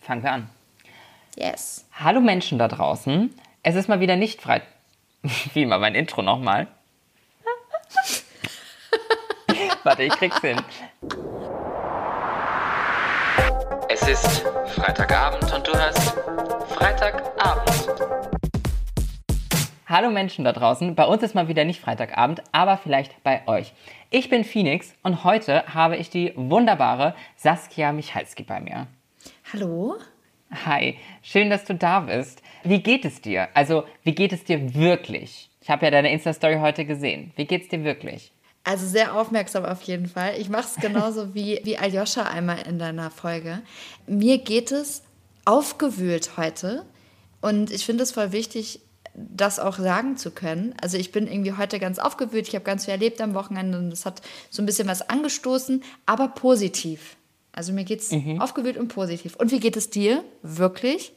fangen wir an. Yes. Hallo Menschen da draußen. Es ist mal wieder nicht frei. Wie immer mein Intro nochmal. Warte, ich krieg's hin. Es ist Freitagabend und du hörst Freitagabend. Hallo Menschen da draußen. Bei uns ist mal wieder nicht Freitagabend, aber vielleicht bei euch. Ich bin Phoenix und heute habe ich die wunderbare Saskia Michalski bei mir. Hallo. Hi, schön, dass du da bist. Wie geht es dir? Also, wie geht es dir wirklich? Ich habe ja deine Insta-Story heute gesehen. Wie geht es dir wirklich? Also sehr aufmerksam auf jeden Fall. Ich mache es genauso wie, wie Aljoscha einmal in deiner Folge. Mir geht es aufgewühlt heute und ich finde es voll wichtig, das auch sagen zu können. Also ich bin irgendwie heute ganz aufgewühlt, ich habe ganz viel erlebt am Wochenende und das hat so ein bisschen was angestoßen, aber positiv. Also mir geht es mhm. aufgewühlt und positiv. Und wie geht es dir wirklich?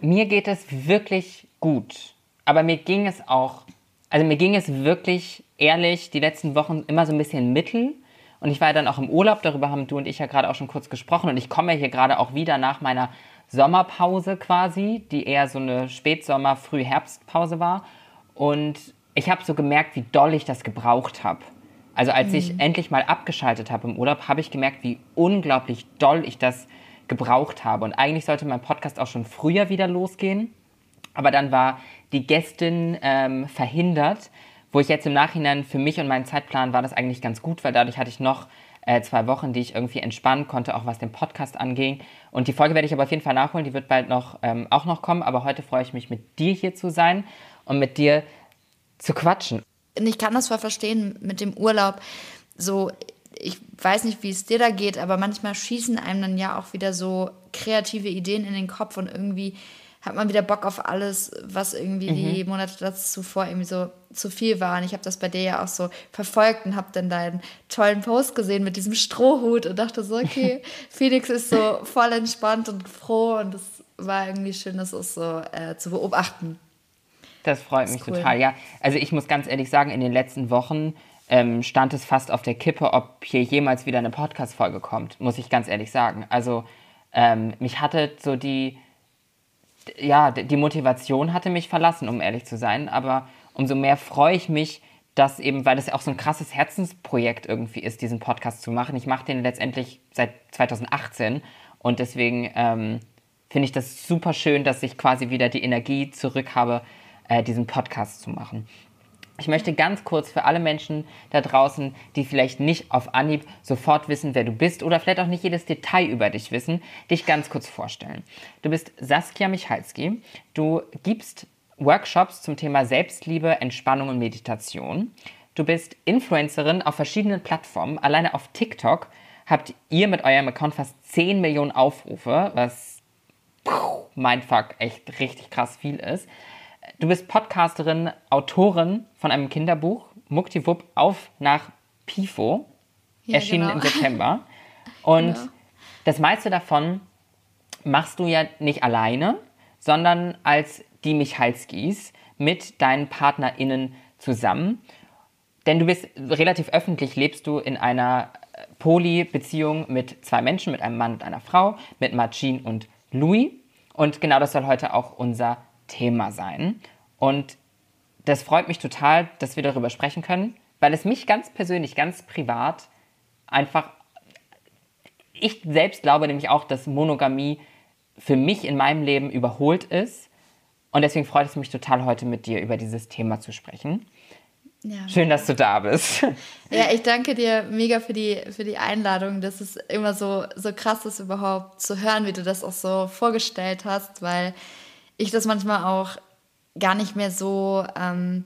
Mir geht es wirklich gut. Aber mir ging es auch, also mir ging es wirklich ehrlich die letzten Wochen immer so ein bisschen mittel. Und ich war ja dann auch im Urlaub, darüber haben du und ich ja gerade auch schon kurz gesprochen. Und ich komme ja hier gerade auch wieder nach meiner Sommerpause quasi, die eher so eine Spätsommer-, Frühherbstpause war. Und ich habe so gemerkt, wie doll ich das gebraucht habe. Also als mhm. ich endlich mal abgeschaltet habe im Urlaub, habe ich gemerkt, wie unglaublich doll ich das gebraucht habe. Und eigentlich sollte mein Podcast auch schon früher wieder losgehen. Aber dann war die Gästin ähm, verhindert, wo ich jetzt im Nachhinein für mich und meinen Zeitplan war das eigentlich ganz gut, weil dadurch hatte ich noch äh, zwei Wochen, die ich irgendwie entspannen konnte, auch was den Podcast anging. Und die Folge werde ich aber auf jeden Fall nachholen, die wird bald noch ähm, auch noch kommen. Aber heute freue ich mich, mit dir hier zu sein und mit dir zu quatschen. Und ich kann das zwar verstehen mit dem Urlaub, so ich weiß nicht, wie es dir da geht, aber manchmal schießen einem dann ja auch wieder so kreative Ideen in den Kopf und irgendwie hat man wieder Bock auf alles, was irgendwie mhm. die Monate zuvor irgendwie so zu viel war. Und ich habe das bei dir ja auch so verfolgt und habe dann deinen tollen Post gesehen mit diesem Strohhut und dachte so, okay, Phoenix ist so voll entspannt und froh und es war irgendwie schön, das auch so äh, zu beobachten. Das freut das mich cool. total, ja. Also ich muss ganz ehrlich sagen, in den letzten Wochen ähm, stand es fast auf der Kippe, ob hier jemals wieder eine Podcast-Folge kommt, muss ich ganz ehrlich sagen. Also ähm, mich hatte so die ja, die Motivation hatte mich verlassen, um ehrlich zu sein. Aber umso mehr freue ich mich, dass eben, weil das auch so ein krasses Herzensprojekt irgendwie ist, diesen Podcast zu machen. Ich mache den letztendlich seit 2018 und deswegen ähm, finde ich das super schön, dass ich quasi wieder die Energie zurück habe, äh, diesen Podcast zu machen. Ich möchte ganz kurz für alle Menschen da draußen, die vielleicht nicht auf Anhieb sofort wissen, wer du bist oder vielleicht auch nicht jedes Detail über dich wissen, dich ganz kurz vorstellen. Du bist Saskia Michalski. Du gibst Workshops zum Thema Selbstliebe, Entspannung und Meditation. Du bist Influencerin auf verschiedenen Plattformen. Alleine auf TikTok habt ihr mit eurem Account fast 10 Millionen Aufrufe, was mein Fuck echt richtig krass viel ist. Du bist Podcasterin, Autorin von einem Kinderbuch, Muckdiwupp auf nach Pifo, ja, erschienen genau. im September. Und genau. das meiste davon machst du ja nicht alleine, sondern als die Michalskis mit deinen PartnerInnen zusammen. Denn du bist relativ öffentlich, lebst du in einer Poly-Beziehung mit zwei Menschen, mit einem Mann und einer Frau, mit Marcin und Louis. Und genau das soll heute auch unser Thema sein. Und das freut mich total, dass wir darüber sprechen können, weil es mich ganz persönlich, ganz privat einfach. Ich selbst glaube nämlich auch, dass Monogamie für mich in meinem Leben überholt ist. Und deswegen freut es mich total, heute mit dir über dieses Thema zu sprechen. Ja, Schön, dass du da bist. Ja, ich danke dir mega für die, für die Einladung. Das ist immer so, so krass, das überhaupt zu hören, wie du das auch so vorgestellt hast, weil ich das manchmal auch gar nicht mehr so, ähm,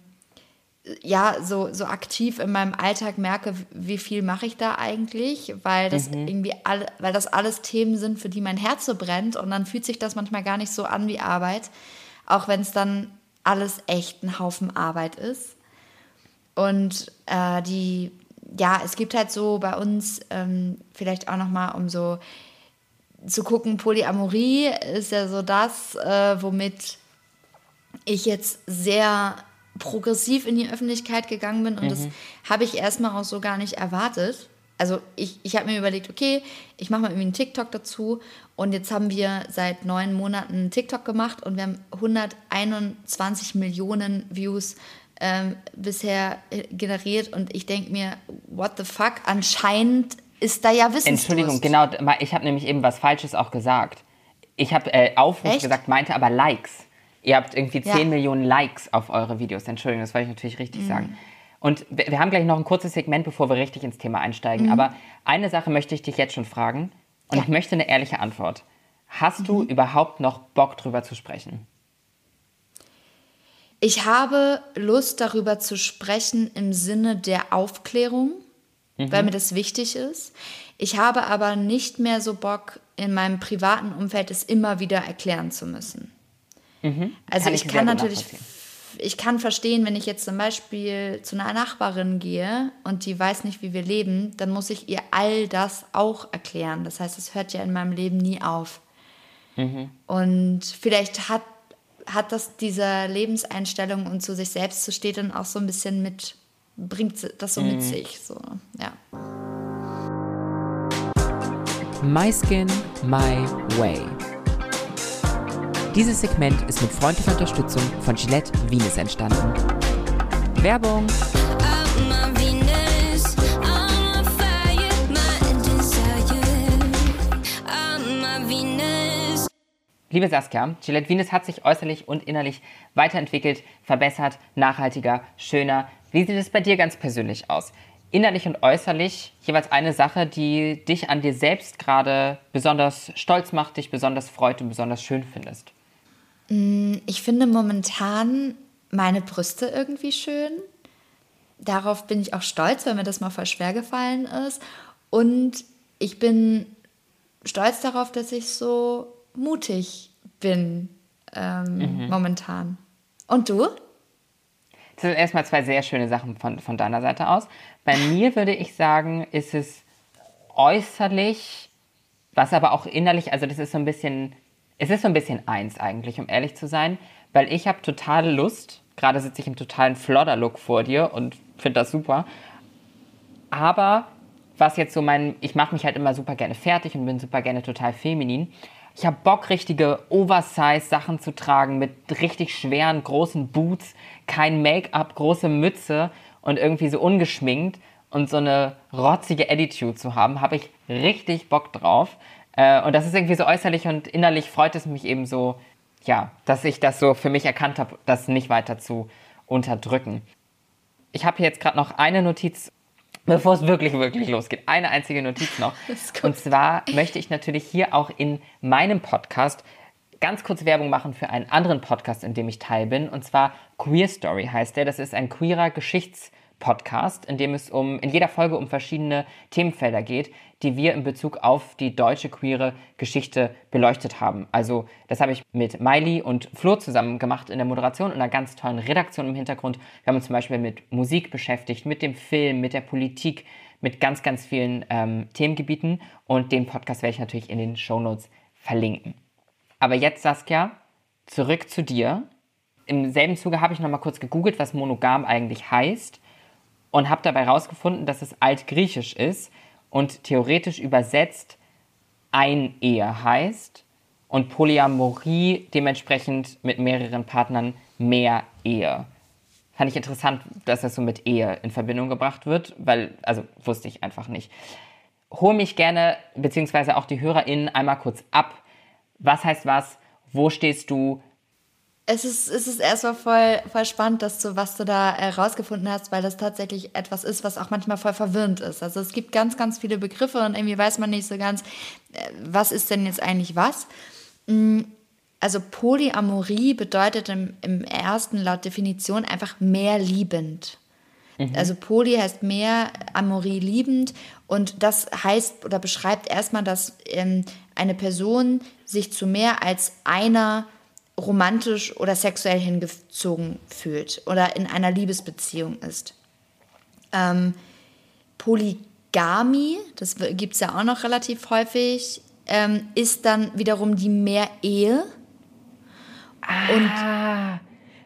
ja, so, so aktiv in meinem Alltag merke, wie viel mache ich da eigentlich, weil das mhm. irgendwie alle, weil das alles Themen sind, für die mein Herz so brennt und dann fühlt sich das manchmal gar nicht so an wie Arbeit, auch wenn es dann alles echt ein Haufen Arbeit ist. Und äh, die, ja, es gibt halt so bei uns ähm, vielleicht auch nochmal um so zu gucken, Polyamorie ist ja so das, äh, womit ich jetzt sehr progressiv in die Öffentlichkeit gegangen bin und mhm. das habe ich erstmal auch so gar nicht erwartet. also ich, ich habe mir überlegt, okay, ich mache mal irgendwie einen TikTok dazu und jetzt haben wir seit neun Monaten einen TikTok gemacht und wir haben 121 Millionen Views ähm, bisher äh, generiert und ich denke mir, what the fuck, anscheinend ist da ja Wissensdurst. Entschuldigung, genau, ich habe nämlich eben was Falsches auch gesagt. Ich habe äh, Aufruf Echt? gesagt, meinte aber Likes. Ihr habt irgendwie 10 ja. Millionen Likes auf eure Videos. Entschuldigung, das wollte ich natürlich richtig mhm. sagen. Und wir, wir, haben gleich noch ein kurzes Segment, bevor wir richtig ins Thema einsteigen. Mhm. Aber eine Sache möchte ich dich jetzt schon fragen. Und ja. ich möchte eine ehrliche Antwort. Hast mhm. du überhaupt noch Bock drüber zu sprechen? Ich habe Lust darüber zu sprechen im Sinne der Aufklärung, mhm. weil mir das wichtig ist. Ich habe aber nicht mehr so Bock, in meinem privaten Umfeld es immer wieder erklären zu müssen. Mhm. Also kann ich, ich kann natürlich, ich kann verstehen, wenn ich jetzt zum Beispiel zu einer Nachbarin gehe und die weiß nicht, wie wir leben, dann muss ich ihr all das auch erklären. Das heißt, es hört ja in meinem Leben nie auf. Mhm. Und vielleicht hat, hat das diese Lebenseinstellung und zu sich selbst zu stehen dann auch so ein bisschen mit, bringt das so mhm. mit sich. So, ja. My Skin, My Way. Dieses Segment ist mit freundlicher Unterstützung von Gillette Venus entstanden. Werbung! Liebe Saskia, Gillette Venus hat sich äußerlich und innerlich weiterentwickelt, verbessert, nachhaltiger, schöner. Wie sieht es bei dir ganz persönlich aus? innerlich und äußerlich jeweils eine Sache, die dich an dir selbst gerade besonders stolz macht, dich besonders freut und besonders schön findest? Mm, ich finde momentan meine Brüste irgendwie schön. Darauf bin ich auch stolz, weil mir das mal voll schwer gefallen ist. Und ich bin stolz darauf, dass ich so mutig bin ähm, mhm. momentan. Und du? Das sind erstmal zwei sehr schöne Sachen von, von deiner Seite aus. Bei mir würde ich sagen, ist es äußerlich, was aber auch innerlich, also das ist so ein bisschen, es ist so ein bisschen eins eigentlich, um ehrlich zu sein, weil ich habe totale Lust, gerade sitze ich im totalen Flodder-Look vor dir und finde das super, aber was jetzt so mein, ich mache mich halt immer super gerne fertig und bin super gerne total feminin. Ich habe Bock, richtige Oversize-Sachen zu tragen mit richtig schweren, großen Boots, kein Make-up, große Mütze und irgendwie so ungeschminkt und so eine rotzige Attitude zu haben, habe ich richtig Bock drauf. Äh, und das ist irgendwie so äußerlich und innerlich freut es mich eben so, ja, dass ich das so für mich erkannt habe, das nicht weiter zu unterdrücken. Ich habe hier jetzt gerade noch eine Notiz bevor es wirklich, wirklich losgeht, eine einzige Notiz noch. Und zwar möchte ich natürlich hier auch in meinem Podcast ganz kurz Werbung machen für einen anderen Podcast, in dem ich teil bin. Und zwar Queer Story heißt der. Das ist ein queerer Geschichts- Podcast, in dem es um, in jeder Folge um verschiedene Themenfelder geht, die wir in Bezug auf die deutsche queere Geschichte beleuchtet haben. Also, das habe ich mit Miley und Flo zusammen gemacht in der Moderation und einer ganz tollen Redaktion im Hintergrund. Wir haben uns zum Beispiel mit Musik beschäftigt, mit dem Film, mit der Politik, mit ganz, ganz vielen ähm, Themengebieten und den Podcast werde ich natürlich in den Show Notes verlinken. Aber jetzt, Saskia, zurück zu dir. Im selben Zuge habe ich noch mal kurz gegoogelt, was monogam eigentlich heißt und habe dabei herausgefunden, dass es altgriechisch ist und theoretisch übersetzt ein Ehe heißt und Polyamorie dementsprechend mit mehreren Partnern mehr Ehe. Fand ich interessant, dass das so mit Ehe in Verbindung gebracht wird, weil, also wusste ich einfach nicht. Hol mich gerne, beziehungsweise auch die HörerInnen einmal kurz ab. Was heißt was? Wo stehst du? Es ist, es ist erstmal voll, voll spannend, dass du, was du da herausgefunden hast, weil das tatsächlich etwas ist, was auch manchmal voll verwirrend ist. Also es gibt ganz, ganz viele Begriffe und irgendwie weiß man nicht so ganz, äh, was ist denn jetzt eigentlich was. Mm, also Polyamorie bedeutet im, im ersten laut Definition einfach mehr liebend. Mhm. Also Poly heißt mehr, Amorie liebend und das heißt oder beschreibt erstmal, dass ähm, eine Person sich zu mehr als einer romantisch oder sexuell hingezogen fühlt oder in einer Liebesbeziehung ist. Ähm, Polygamie, das gibt es ja auch noch relativ häufig, ähm, ist dann wiederum die Mehr-Ehe. Ah,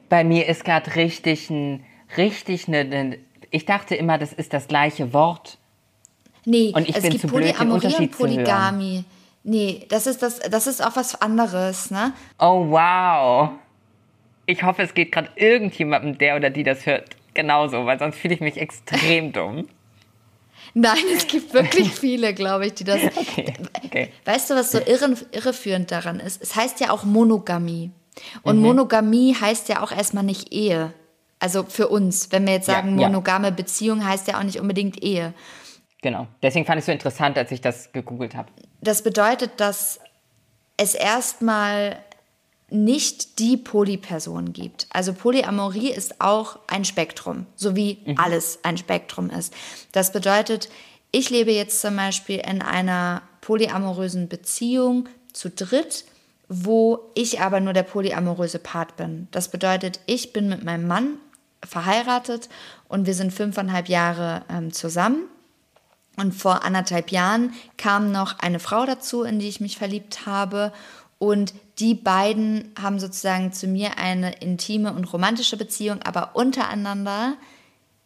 bei mir ist gerade richtig ein, richtig eine, eine, ich dachte immer, das ist das gleiche Wort. Nee, und ich es bin gibt zu blöd, Polyamorie und Unterschied zu hören. Polygamie. Nee, das ist das, das ist auch was anderes, ne? Oh, wow. Ich hoffe, es geht gerade irgendjemandem, der oder die das hört, genauso, weil sonst fühle ich mich extrem dumm. Nein, es gibt wirklich viele, glaube ich, die das. Okay, okay. Weißt du, was so irre, irreführend daran ist? Es heißt ja auch Monogamie. Und Monogamie heißt ja auch erstmal nicht Ehe. Also für uns, wenn wir jetzt Ja, sagen, ja. monogame Beziehung heißt ja auch nicht unbedingt Ehe. Genau. Deswegen fand ich es so interessant, als ich das gegoogelt habe. Das bedeutet, dass es erstmal nicht die Polyperson gibt. Also Polyamorie ist auch ein Spektrum, so wie alles ein Spektrum ist. Das bedeutet, ich lebe jetzt zum Beispiel in einer polyamorösen Beziehung zu dritt, wo ich aber nur der polyamoröse Part bin. Das bedeutet, ich bin mit meinem Mann verheiratet und wir sind fünfeinhalb Jahre ähm, zusammen. Und vor anderthalb Jahren kam noch eine Frau dazu, in die ich mich verliebt habe. Und die beiden haben sozusagen zu mir eine intime und romantische Beziehung, aber untereinander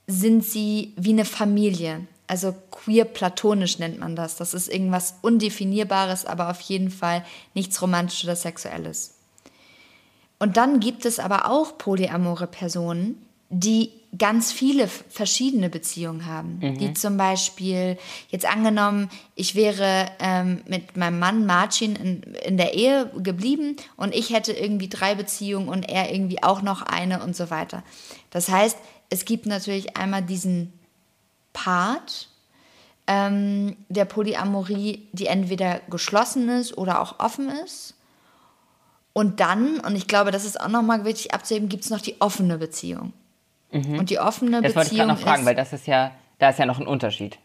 sind sie wie eine Familie. Also queer platonisch nennt man das. Das ist irgendwas Undefinierbares, aber auf jeden Fall nichts Romantisches oder Sexuelles. Und dann gibt es aber auch polyamore Personen, die ganz viele verschiedene Beziehungen haben. Die zum Beispiel, jetzt angenommen, ich wäre ähm, mit meinem Mann Marcin in, in der Ehe geblieben und ich hätte irgendwie drei Beziehungen und er irgendwie auch noch eine und so weiter. Das heißt, es gibt natürlich einmal diesen Part ähm, der Polyamorie, die entweder geschlossen ist oder auch offen ist. Und dann, und ich glaube, das ist auch nochmal wichtig abzuheben, gibt es noch die offene Beziehung. Und die offene Mhm. Das wollte ich Beziehung gerade noch fragen, ist, weil das ist ja, da ist ja noch ein Unterschied.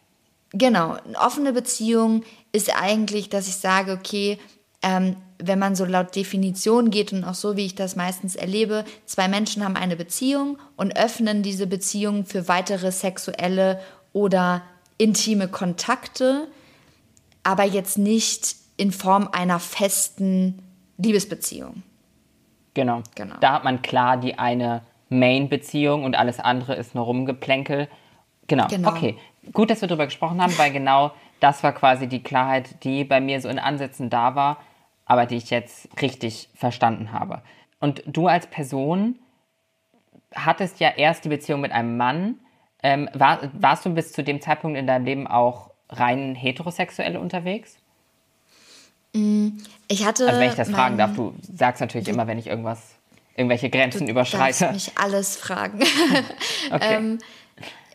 Genau, eine offene Beziehung ist eigentlich, dass ich sage, okay, ähm, wenn man so laut Definition geht und auch so, wie ich das meistens erlebe, zwei Menschen haben eine Beziehung und öffnen diese Beziehung für weitere sexuelle oder intime Kontakte, aber jetzt nicht in Form einer festen Liebesbeziehung. Genau. Genau. Da hat man klar die eine Main-Beziehung und alles andere ist nur Rumgeplänkel. Genau. Genau. Okay. Gut, dass wir darüber gesprochen haben, weil genau das war quasi die Klarheit, die bei mir so in Ansätzen da war, aber die ich jetzt richtig verstanden habe. Und du als Person hattest ja erst die Beziehung mit einem Mann. Ähm, war, warst du bis zu dem Zeitpunkt in deinem Leben auch rein heterosexuell unterwegs? Ich hatte. Also wenn ich das fragen darf, du sagst natürlich immer, wenn ich irgendwas, irgendwelche Grenzen Du überschreite. darfst mich alles fragen. Okay. ähm,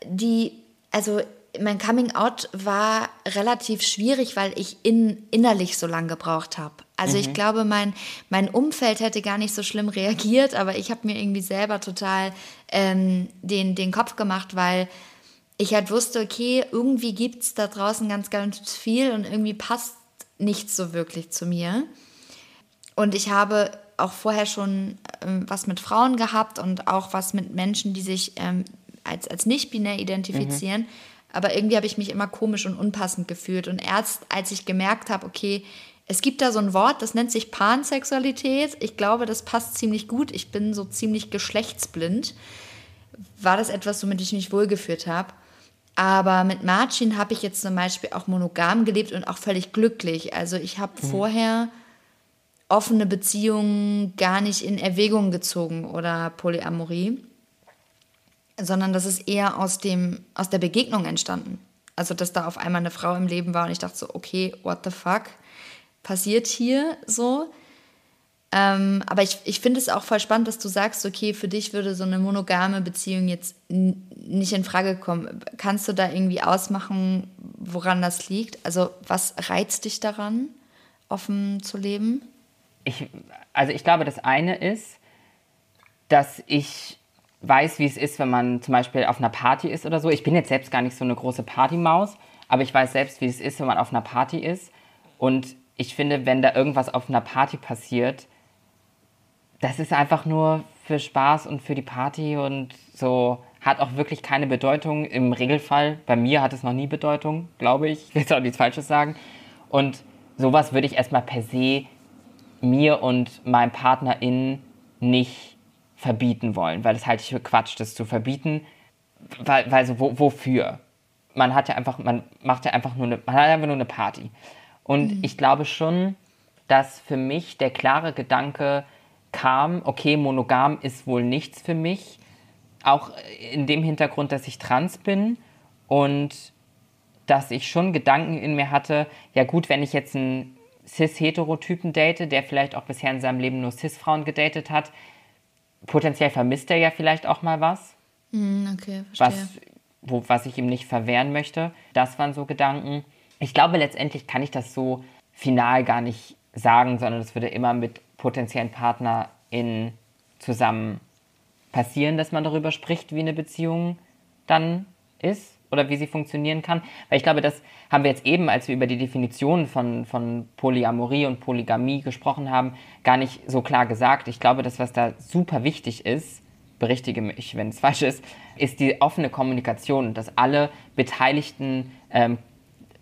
die, also mein Coming Out war relativ schwierig, weil ich in, innerlich so lange gebraucht habe. Also ich glaube, mein, mein Umfeld hätte gar nicht so schlimm reagiert, aber ich habe mir irgendwie selber total ähm, den, den Kopf gemacht, weil ich halt wusste, okay, irgendwie gibt es da draußen ganz, ganz viel und irgendwie passt nichts so wirklich zu mir. Und ich habe auch vorher schon ähm, was mit Frauen gehabt und auch was mit Menschen, die sich ähm, als, als nicht-binär identifizieren. Aber irgendwie habe ich mich immer komisch und unpassend gefühlt. Und erst als ich gemerkt habe, okay, es gibt da so ein Wort, das nennt sich Pansexualität. Ich glaube, das passt ziemlich gut. Ich bin so ziemlich geschlechtsblind. War das etwas, womit ich mich wohlgeführt habe. Aber mit Marcin habe ich jetzt zum Beispiel auch monogam gelebt und auch völlig glücklich. Also ich habe vorher offene Beziehungen gar nicht in Erwägung gezogen oder Polyamorie, sondern das ist eher aus, dem, aus der Begegnung entstanden. Also, dass da auf einmal eine Frau im Leben war und ich dachte so, okay, what the fuck passiert hier so? Ähm, aber ich, ich finde es auch voll spannend, dass du sagst, okay, für dich würde so eine monogame Beziehung jetzt nicht in Frage kommen. Kannst du da irgendwie ausmachen, woran das liegt? Also, was reizt dich daran, offen zu leben? Ich, also ich glaube, das eine ist, dass ich weiß, wie es ist, wenn man zum Beispiel auf einer Party ist oder so. Ich bin jetzt selbst gar nicht so eine große Partymaus, aber ich weiß selbst, wie es ist, wenn man auf einer Party ist. Und ich finde, wenn da irgendwas auf einer Party passiert, das ist einfach nur für Spaß und für die Party und so hat auch wirklich keine Bedeutung im Regelfall. Bei mir hat es noch nie Bedeutung, glaube ich. Ich will jetzt auch nichts Falsches sagen. Und sowas würde ich erstmal per se mir und meinem PartnerInnen nicht verbieten wollen, weil das halte ich für Quatsch, das zu verbieten, weil, weil so, wo, wofür? man hat ja einfach, man macht ja einfach nur eine, man hat einfach nur eine Party. Und mhm. ich glaube schon, dass für mich der klare Gedanke kam, okay, monogam ist wohl nichts für mich. Auch in dem Hintergrund, dass ich trans bin und dass ich schon Gedanken in mir hatte, ja gut, wenn ich jetzt einen cis-heterotypen date, der vielleicht auch bisher in seinem Leben nur cis-Frauen gedatet hat, potenziell vermisst er ja vielleicht auch mal was. Mm, okay, verstehe. Was, wo, was ich ihm nicht verwehren möchte. Das waren so Gedanken. Ich glaube, letztendlich kann ich das so final gar nicht sagen, sondern es würde immer mit potenziellen PartnerInnen zusammen passieren, dass man darüber spricht, wie eine Beziehung dann ist oder wie sie funktionieren kann. Weil ich glaube, das haben wir jetzt eben, als wir über die Definition von, von Polyamorie und Polygamie gesprochen haben, gar nicht so klar gesagt. Ich glaube, das, was da super wichtig ist, berichtige mich, wenn es falsch ist, ist die offene Kommunikation, dass alle beteiligten, ähm,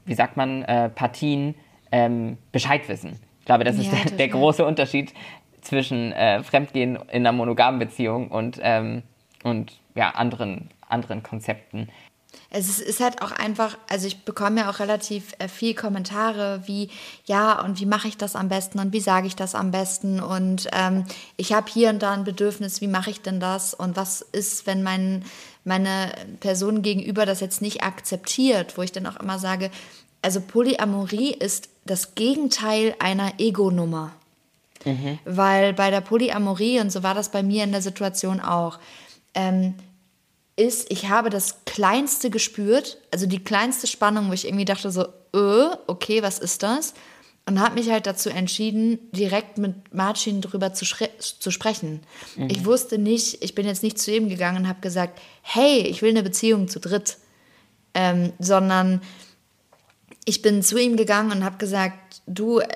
wie sagt man, äh, Partien ähm, Bescheid wissen. Ich glaube, das ja, ist der, der, große Unterschied zwischen äh, Fremdgehen in einer monogamen Beziehung und, ähm, und ja, anderen, anderen Konzepten. Es ist, ist, halt auch einfach, also ich bekomme ja auch relativ äh, viel Kommentare wie, ja, und wie mache ich das am besten und wie sage ich das am besten und ähm, ich habe hier und da ein Bedürfnis, wie mache ich denn das und was ist, wenn mein, meine Person gegenüber das jetzt nicht akzeptiert, wo ich dann auch immer sage, also Polyamorie ist das Gegenteil einer Ego-Nummer. Mhm. Weil bei der Polyamorie, und so war das bei mir in der Situation auch, ähm, ist, ich habe das Kleinste gespürt, also die kleinste Spannung, wo ich irgendwie dachte so, äh, okay, was ist das? Und habe mich halt dazu entschieden, direkt mit Marcin drüber zu, zu sprechen. Mhm. Ich wusste nicht, ich bin jetzt nicht zu ihm gegangen und habe gesagt, hey, ich will eine Beziehung zu dritt, ähm, sondern ich bin zu ihm gegangen und habe gesagt, du, äh,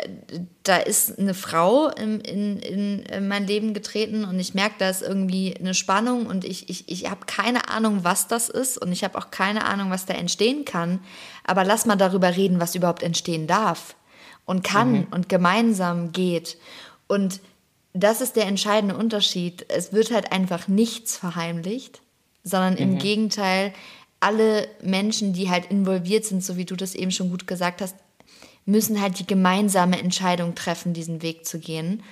da ist eine Frau in, in, in mein Leben getreten und ich merke, da ist irgendwie eine Spannung und ich, ich, ich habe keine Ahnung, was das ist und ich habe auch keine Ahnung, was da entstehen kann. Aber lass mal darüber reden, was überhaupt entstehen darf und kann mhm. und gemeinsam geht. Und das ist der entscheidende Unterschied. Es wird halt einfach nichts verheimlicht, sondern mhm. im Gegenteil, alle Menschen, die halt involviert sind, so wie du das eben schon gut gesagt hast, müssen halt die gemeinsame Entscheidung treffen, diesen Weg zu gehen,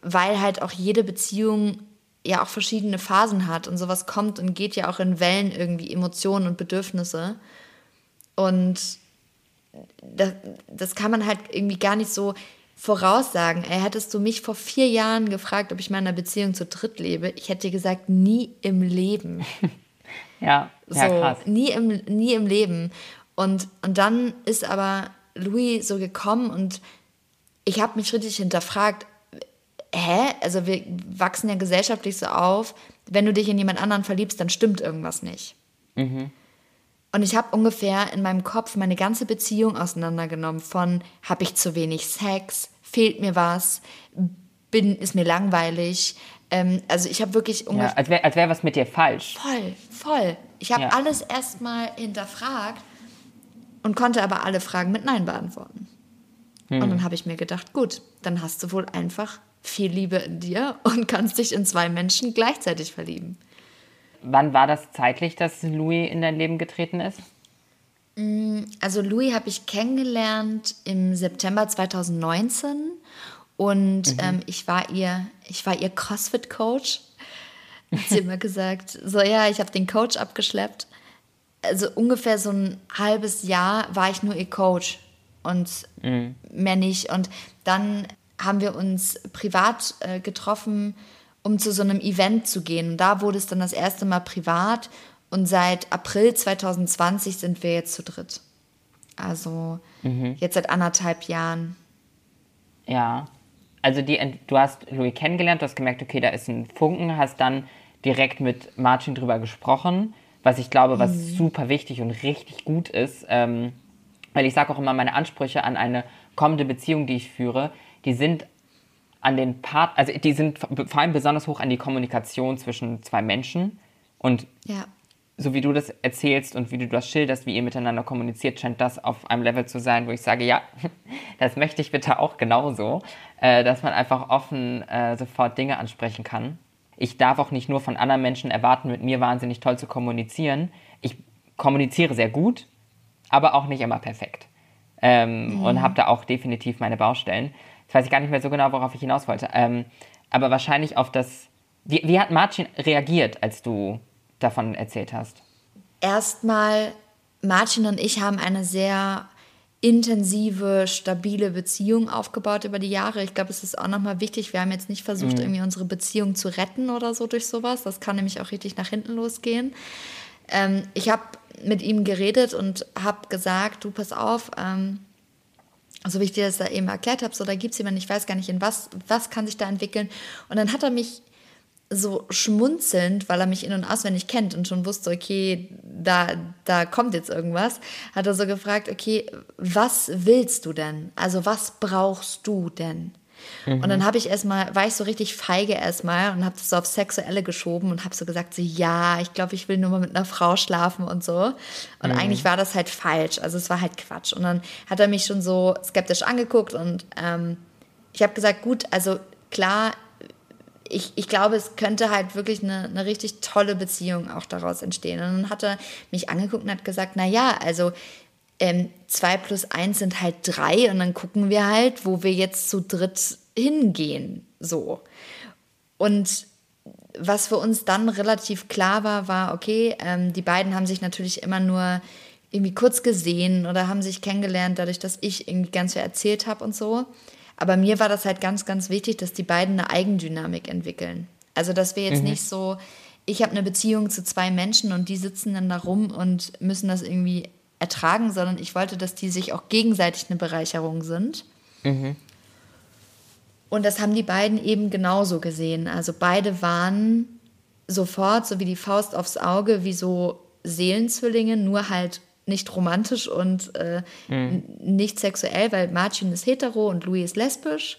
weil halt auch jede Beziehung ja auch verschiedene Phasen hat und sowas kommt und geht ja auch in Wellen irgendwie Emotionen und Bedürfnisse und das, das kann man halt irgendwie gar nicht so voraussagen. Ey, hättest du mich vor vier Jahren gefragt, ob ich in einer Beziehung zu dritt lebe, ich hätte dir gesagt, nie im Leben. Ja, so, ja krass. Nie im, nie im Leben. Und, und dann ist aber Louis so gekommen und ich habe mich richtig hinterfragt, hä? Also wir wachsen ja gesellschaftlich so auf, wenn du dich in jemand anderen verliebst, dann stimmt irgendwas nicht. Mhm. Und ich habe ungefähr in meinem Kopf meine ganze Beziehung auseinandergenommen von, habe ich zu wenig Sex, fehlt mir was, bin, ist mir langweilig, ähm, also ich habe wirklich ungefähr... Ja, als wäre wär was mit dir falsch. Voll, voll. Ich habe ja. alles erstmal hinterfragt und konnte aber alle Fragen mit Nein beantworten. Hm. Und dann habe ich mir gedacht, gut, dann hast du wohl einfach viel Liebe in dir und kannst dich in zwei Menschen gleichzeitig verlieben. Wann war das zeitlich, dass Louis in dein Leben getreten ist? Mm, also Louis habe ich kennengelernt im September 2019 und mhm. ähm, ich war ihr, ich war ihr CrossFit-Coach. Hat sie immer gesagt, so ja, ich habe den Coach abgeschleppt. Also ungefähr so ein halbes Jahr war ich nur ihr Coach und mhm. mehr nicht. Und dann haben wir uns privat äh, getroffen, um zu so einem Event zu gehen. Und da wurde es dann das erste Mal privat. Und seit April 2020 sind wir jetzt zu dritt. Also mhm. jetzt seit anderthalb Jahren. Ja, also die, du hast Louis kennengelernt, du hast gemerkt, okay, da ist ein Funken, hast dann direkt mit Martin drüber gesprochen, was ich glaube, was mhm. super wichtig und richtig gut ist, ähm, weil ich sage auch immer, meine Ansprüche an eine kommende Beziehung, die ich führe, die sind an den Part, also die sind vor allem besonders hoch an die Kommunikation zwischen zwei Menschen und ja so wie du das erzählst und wie du das schilderst, wie ihr miteinander kommuniziert, scheint das auf einem Level zu sein, wo ich sage, ja, das möchte ich bitte auch genauso, äh, dass man einfach offen äh, sofort Dinge ansprechen kann. Ich darf auch nicht nur von anderen Menschen erwarten, mit mir wahnsinnig toll zu kommunizieren. Ich kommuniziere sehr gut, aber auch nicht immer perfekt. Ähm, mhm. Und habe da auch definitiv meine Baustellen. Jetzt weiß ich gar nicht mehr so genau, worauf ich hinaus wollte. Ähm, aber wahrscheinlich auf das. Wie, wie hat Martin reagiert, als du davon erzählt hast? Erstmal, Martin und ich haben eine sehr intensive, stabile Beziehung aufgebaut über die Jahre. Ich glaube, es ist auch nochmal wichtig. Wir haben jetzt nicht versucht, mhm. irgendwie unsere Beziehung zu retten oder so durch sowas. Das kann nämlich auch richtig nach hinten losgehen. Ähm, ich habe mit ihm geredet und habe gesagt, du pass auf, ähm, so wie ich dir das da eben erklärt habe, so da gibt es jemanden, ich weiß gar nicht, in was, was kann sich da entwickeln. Und dann hat er mich so schmunzelnd, weil er mich in- und auswendig kennt und schon wusste, okay, da, da kommt jetzt irgendwas, hat er so gefragt, okay, was willst du denn? Also was brauchst du denn? Mhm. Und dann habe ich erstmal, war ich so richtig feige erstmal und habe das so auf Sexuelle geschoben und habe so gesagt, so ja, ich glaube, ich will nur mal mit einer Frau schlafen und so. Und mhm. eigentlich war das halt falsch, also es war halt Quatsch. Und dann hat er mich schon so skeptisch angeguckt und ähm, ich habe gesagt, gut, also klar, ich, ich glaube, es könnte halt wirklich eine, eine richtig tolle Beziehung auch daraus entstehen. Und dann hat er mich angeguckt und hat gesagt, na ja, also ähm, zwei plus eins sind halt drei und dann gucken wir halt, wo wir jetzt zu dritt hingehen, so. Und was für uns dann relativ klar war, war, okay, ähm, die beiden haben sich natürlich immer nur irgendwie kurz gesehen oder haben sich kennengelernt, dadurch, dass ich irgendwie ganz viel erzählt habe und so. Aber mir war das halt ganz, ganz wichtig, dass die beiden eine Eigendynamik entwickeln. Also, dass wir jetzt mhm. nicht so, ich habe eine Beziehung zu zwei Menschen und die sitzen dann da rum und müssen das irgendwie ertragen, sondern ich wollte, dass die sich auch gegenseitig eine Bereicherung sind. Mhm. Und das haben die beiden eben genauso gesehen. Also beide waren sofort, so wie die Faust aufs Auge, wie so Seelenzwillinge, nur halt nicht romantisch und äh, mhm. nicht sexuell, weil Martin ist hetero und Louis ist lesbisch.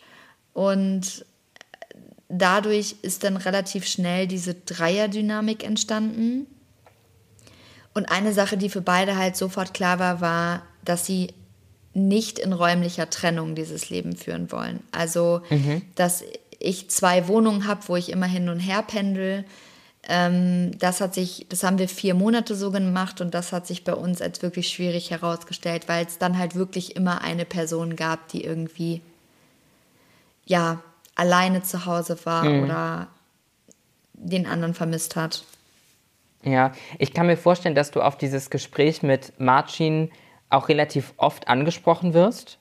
Und dadurch ist dann relativ schnell diese Dreierdynamik entstanden. Und eine Sache, die für beide halt sofort klar war, war, dass sie nicht in räumlicher Trennung dieses Leben führen wollen. Also, mhm. dass ich zwei Wohnungen habe, wo ich immer hin und her pendel, das hat sich, das haben wir vier Monate so gemacht und das hat sich bei uns als wirklich schwierig herausgestellt, weil es dann halt wirklich immer eine Person gab, die irgendwie ja alleine zu Hause war mhm. oder den anderen vermisst hat. Ja, ich kann mir vorstellen, dass du auf dieses Gespräch mit Marcin auch relativ oft angesprochen wirst.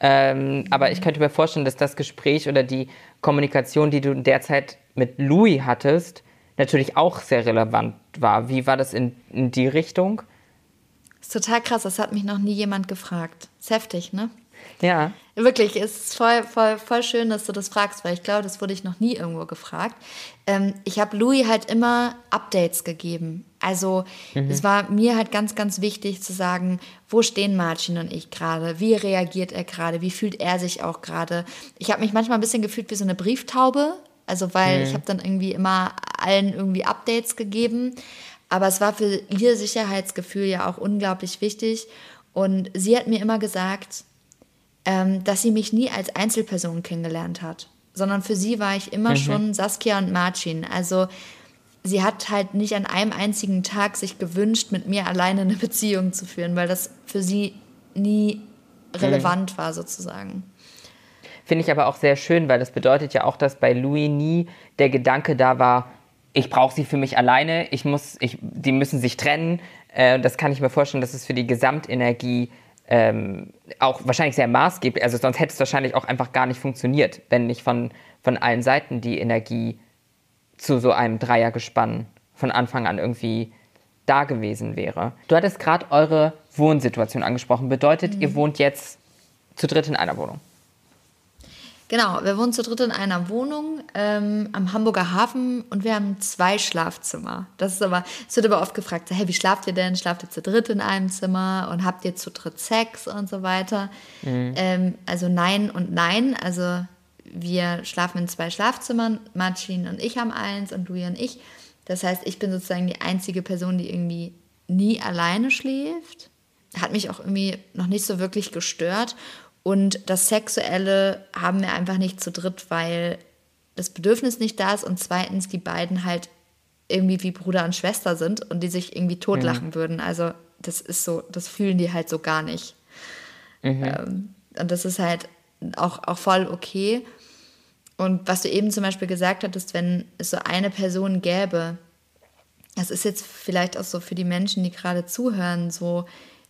Ähm, mhm. Aber ich könnte mir vorstellen, dass das Gespräch oder die Kommunikation, die du derzeit mit Louis hattest, natürlich auch sehr relevant war. Wie war das in, in die Richtung? Das ist total krass, das hat mich noch nie jemand gefragt. Ist heftig, ne? Ja. Wirklich, es ist voll, voll, voll schön, dass du das fragst, weil ich glaube, das wurde ich noch nie irgendwo gefragt. Ähm, ich habe Louis halt immer Updates gegeben. Also mhm. es war mir halt ganz, ganz wichtig zu sagen, wo stehen Martin und ich gerade? Wie reagiert er gerade? Wie fühlt er sich auch gerade? Ich habe mich manchmal ein bisschen gefühlt wie so eine Brieftaube. Also weil mhm. ich habe dann irgendwie immer allen irgendwie Updates gegeben. Aber es war für ihr Sicherheitsgefühl ja auch unglaublich wichtig. Und sie hat mir immer gesagt, ähm, dass sie mich nie als Einzelperson kennengelernt hat, sondern für sie war ich immer mhm. schon Saskia und Marcin. Also sie hat halt nicht an einem einzigen Tag sich gewünscht, mit mir alleine eine Beziehung zu führen, weil das für sie nie relevant mhm. war sozusagen. Finde ich aber auch sehr schön, weil das bedeutet ja auch, dass bei Louis nie der Gedanke da war, ich brauche sie für mich alleine, ich muss, ich, die müssen sich trennen. Äh, das kann ich mir vorstellen, dass es für die Gesamtenergie ähm, auch wahrscheinlich sehr maßgeblich, also sonst hätte es wahrscheinlich auch einfach gar nicht funktioniert, wenn nicht von, von allen Seiten die Energie zu so einem Dreiergespann von Anfang an irgendwie da gewesen wäre. Du hattest gerade eure Wohnsituation angesprochen. Bedeutet, mhm. ihr wohnt jetzt zu dritt in einer Wohnung? Genau, wir wohnen zu dritt in einer Wohnung ähm, am Hamburger Hafen und wir haben zwei Schlafzimmer. Das ist aber, es wird aber oft gefragt, hey, wie schlaft ihr denn? Schlaft ihr zu dritt in einem Zimmer und habt ihr zu dritt Sex und so weiter? Mhm. Ähm, also nein und nein. Also wir schlafen in zwei Schlafzimmern. Martin und ich haben eins und Louis und ich. Das heißt, ich bin sozusagen die einzige Person, die irgendwie nie alleine schläft. Hat mich auch irgendwie noch nicht so wirklich gestört. Und das Sexuelle haben wir einfach nicht zu dritt, weil das Bedürfnis nicht da ist und zweitens die beiden halt irgendwie wie Bruder und Schwester sind und die sich irgendwie totlachen mhm. würden. Also das ist so, das fühlen die halt so gar nicht. Mhm. Ähm, und das ist halt auch, auch voll okay. Und was du eben zum Beispiel gesagt hattest, wenn es so eine Person gäbe, das ist jetzt vielleicht auch so für die Menschen, die gerade zuhören, so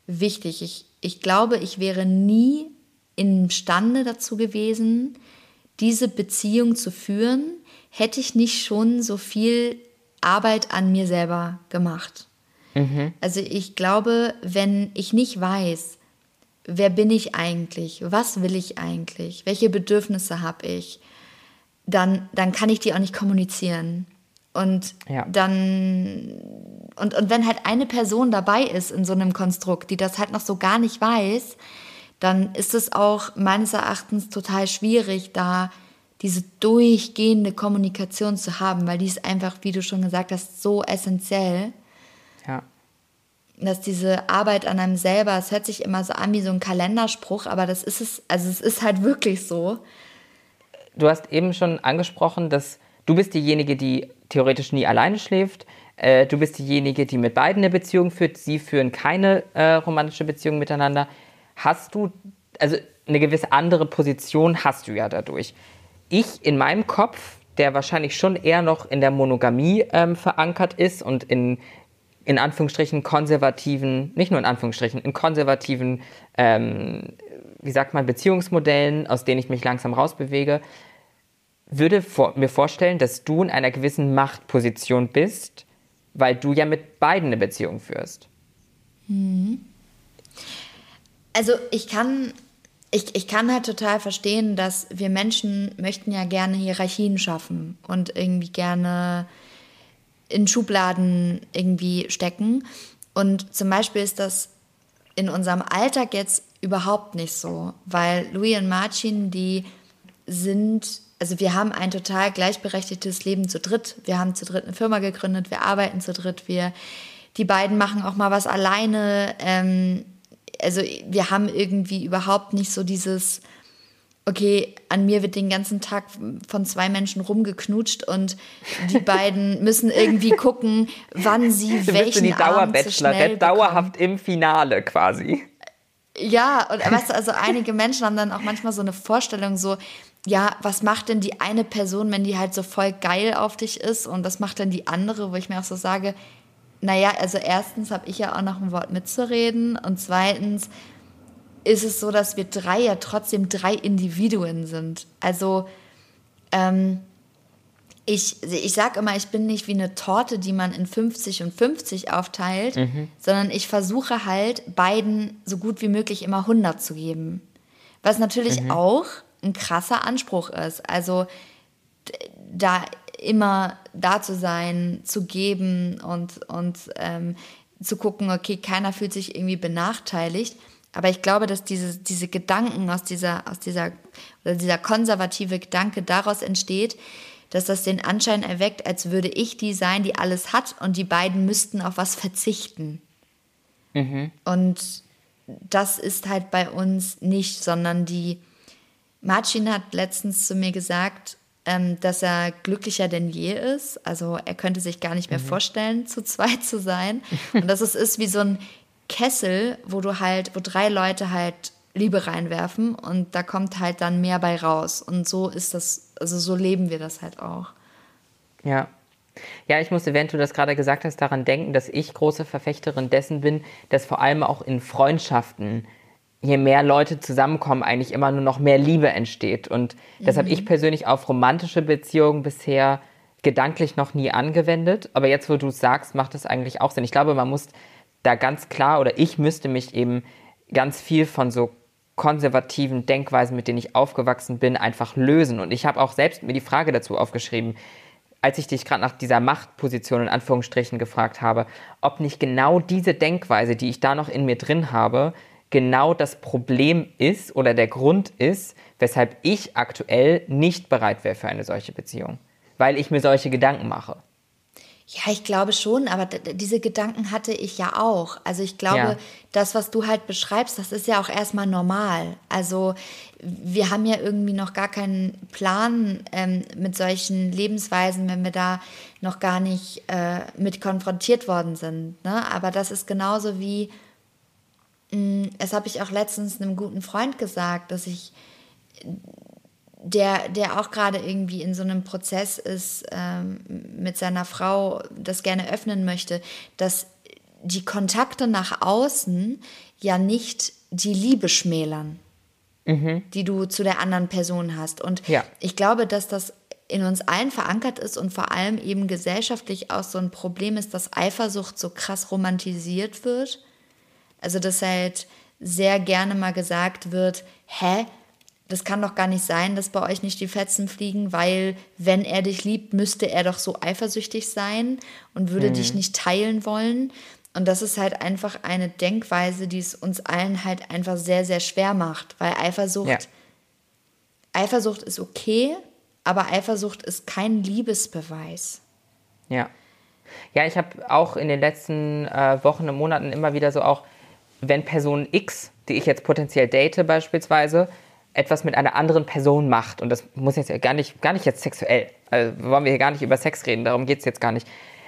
wichtig. Ich, ich glaube, ich wäre nie imstande dazu gewesen, diese Beziehung zu führen, hätte ich nicht schon so viel Arbeit an mir selber gemacht. Mhm. Also ich glaube, wenn ich nicht weiß, wer bin ich eigentlich, was will ich eigentlich, welche Bedürfnisse habe ich, dann, dann kann ich die auch nicht kommunizieren. Und ja. dann, und, und wenn halt eine Person dabei ist in so einem Konstrukt, die das halt noch so gar nicht weiß, dann ist es auch meines Erachtens total schwierig, da diese durchgehende Kommunikation zu haben, weil die ist einfach, wie du schon gesagt hast, so essentiell. Ja. Dass diese Arbeit an einem selber, es hört sich immer so an wie so ein Kalenderspruch, aber das ist es, also es ist halt wirklich so. Du hast eben schon angesprochen, dass du bist diejenige, die theoretisch nie alleine schläft. Äh, du bist diejenige, die mit beiden eine Beziehung führt. Sie führen keine äh, romantische Beziehung miteinander. Hast du, also eine gewisse andere Position hast du ja dadurch. Ich in meinem Kopf, der wahrscheinlich schon eher noch in der Monogamie ähm, verankert ist und in, in Anführungsstrichen konservativen, nicht nur in Anführungsstrichen, in konservativen, ähm, wie sagt man, Beziehungsmodellen, aus denen ich mich langsam rausbewege, würde vor, mir vorstellen, dass du in einer gewissen Machtposition bist, weil du ja mit beiden eine Beziehung führst. Mhm. Also ich kann, ich, ich kann halt total verstehen, dass wir Menschen möchten ja gerne Hierarchien schaffen und irgendwie gerne in Schubladen irgendwie stecken. Und zum Beispiel ist das in unserem Alltag jetzt überhaupt nicht so, weil Louis und Martin, die sind also wir haben ein total gleichberechtigtes Leben zu dritt. Wir haben zu dritt eine Firma gegründet, wir arbeiten zu dritt, wir, die beiden machen auch mal was alleine. Ähm, also wir haben irgendwie überhaupt nicht so dieses, okay, an mir wird den ganzen Tag von zwei Menschen rumgeknutscht und die beiden müssen irgendwie gucken, wann sie du welchen bist die Dauerbachelorette dauerhaft im Finale quasi. Ja, und weißt du, also einige Menschen haben dann auch manchmal so eine Vorstellung, so, ja, was macht denn die eine Person, wenn die halt so voll geil auf dich ist? Und was macht denn die andere, wo ich mir auch so sage, naja, also erstens habe ich ja auch noch ein Wort mitzureden und zweitens ist es so, dass wir drei ja trotzdem drei Individuen sind. Also ähm, ich, ich sage immer, ich bin nicht wie eine Torte, die man in 50 und 50 aufteilt, mhm. sondern ich versuche halt beiden so gut wie möglich immer 100 zu geben. Was natürlich mhm. auch ein krasser Anspruch ist. Also da immer da zu sein, zu geben und, und ähm, zu gucken, okay, keiner fühlt sich irgendwie benachteiligt. Aber ich glaube, dass diese, diese Gedanken aus dieser, aus dieser, oder dieser konservative Gedanke daraus entsteht, dass das den Anschein erweckt, als würde ich die sein, die alles hat und die beiden müssten auf was verzichten. Mhm. Und das ist halt bei uns nicht, sondern die, Marcin hat letztens zu mir gesagt, ähm, dass er glücklicher denn je ist. Also er könnte sich gar nicht mehr mhm. vorstellen, zu zweit zu sein. Und dass es ist wie so ein Kessel, wo du halt, wo drei Leute halt Liebe reinwerfen und da kommt halt dann mehr bei raus. Und so ist das, also so leben wir das halt auch. Ja. Ja, ich musste, während du das gerade gesagt hast, daran denken, dass ich große Verfechterin dessen bin, dass vor allem auch in Freundschaften je mehr Leute zusammenkommen, eigentlich immer nur noch mehr Liebe entsteht. Und das mhm. habe ich persönlich auf romantische Beziehungen bisher gedanklich noch nie angewendet. Aber jetzt, wo du es sagst, macht es eigentlich auch Sinn. Ich glaube, man muss da ganz klar oder ich müsste mich eben ganz viel von so konservativen Denkweisen, mit denen ich aufgewachsen bin, einfach lösen. Und ich habe auch selbst mir die Frage dazu aufgeschrieben, als ich dich gerade nach dieser Machtposition in Anführungsstrichen gefragt habe, ob nicht genau diese Denkweise, die ich da noch in mir drin habe, genau das Problem ist oder der Grund ist, weshalb ich aktuell nicht bereit wäre für eine solche Beziehung. Weil ich mir solche Gedanken mache. Ja, ich glaube schon, aber diese Gedanken hatte ich ja auch. Also ich glaube, ja. das, was du halt beschreibst, das ist ja auch erstmal normal. Also wir haben ja irgendwie noch gar keinen Plan ähm, mit solchen Lebensweisen, wenn wir da noch gar nicht äh, mit konfrontiert worden sind. Ne? Aber das ist genauso wie, mh, mm, das habe ich auch letztens einem guten Freund gesagt, dass ich der, der auch gerade irgendwie in so einem Prozess ist, ähm, mit seiner Frau das gerne öffnen möchte, dass die Kontakte nach außen ja nicht die Liebe schmälern, mhm. die du zu der anderen Person hast. Und ja. ich glaube, dass das in uns allen verankert ist und vor allem eben gesellschaftlich auch so ein Problem ist, dass Eifersucht so krass romantisiert wird. Also, dass halt sehr gerne mal gesagt wird, hä, das kann doch gar nicht sein, dass bei euch nicht die Fetzen fliegen, weil wenn er dich liebt, müsste er doch so eifersüchtig sein und würde mhm. dich nicht teilen wollen. Und das ist halt einfach eine Denkweise, die es uns allen halt einfach sehr, sehr schwer macht, weil Eifersucht, ja. Eifersucht ist okay, aber Eifersucht ist kein Liebesbeweis. Ja. Ja, ich habe auch in den letzten äh, Wochen und Monaten immer wieder so auch, wenn Person X, die ich jetzt potenziell date beispielsweise, etwas mit einer anderen Person macht, und das muss jetzt gar nicht, gar nicht jetzt sexuell, also wollen wir hier gar nicht über Sex reden, darum geht es jetzt gar nicht,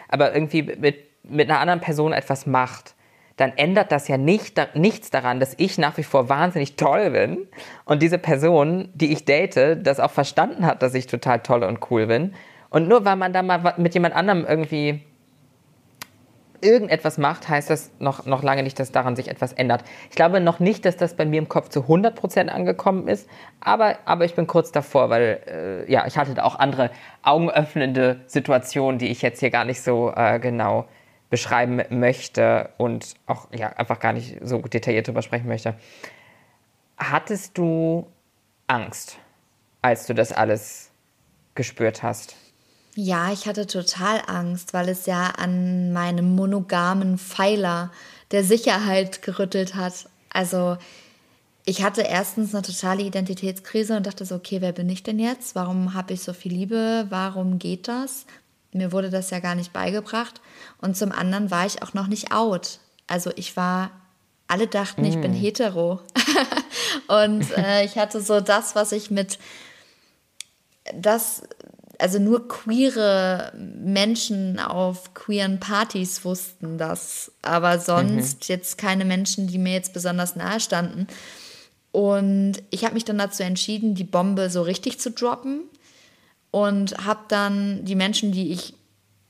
aber irgendwie mit, mit einer anderen Person etwas macht, dann ändert das ja nicht, da, nichts daran, dass ich nach wie vor wahnsinnig toll bin und diese Person, die ich date, das auch verstanden hat, dass ich total toll und cool bin. Und nur weil man da mal mit jemand anderem irgendwie irgendetwas macht, heißt das noch, noch lange nicht, dass daran sich etwas ändert. Ich glaube noch nicht, dass das bei mir im Kopf zu 100% angekommen ist, aber, aber ich bin kurz davor, weil äh, ja, ich hatte da auch andere augenöffnende Situationen, die ich jetzt hier gar nicht so äh, genau beschreiben möchte und auch ja, einfach gar nicht so detailliert drüber sprechen möchte. Hattest du Angst, als du das alles gespürt hast? Ja, ich hatte total Angst, weil es ja an meinem monogamen Pfeiler der Sicherheit gerüttelt hat. Also ich hatte erstens eine totale Identitätskrise und dachte so, okay, wer bin ich denn jetzt? Warum habe ich so viel Liebe? Warum geht das? Mir wurde das ja gar nicht beigebracht. Und zum anderen war ich auch noch nicht out. Also ich war, alle dachten, mm. ich bin mm. hetero. und äh, ich hatte so das, was ich mit, das also nur queere Menschen auf queeren Partys wussten das, aber sonst mhm. jetzt keine Menschen, die mir jetzt besonders nahe standen. Und ich habe mich dann dazu entschieden, die Bombe so richtig zu droppen und habe dann die Menschen, die ich,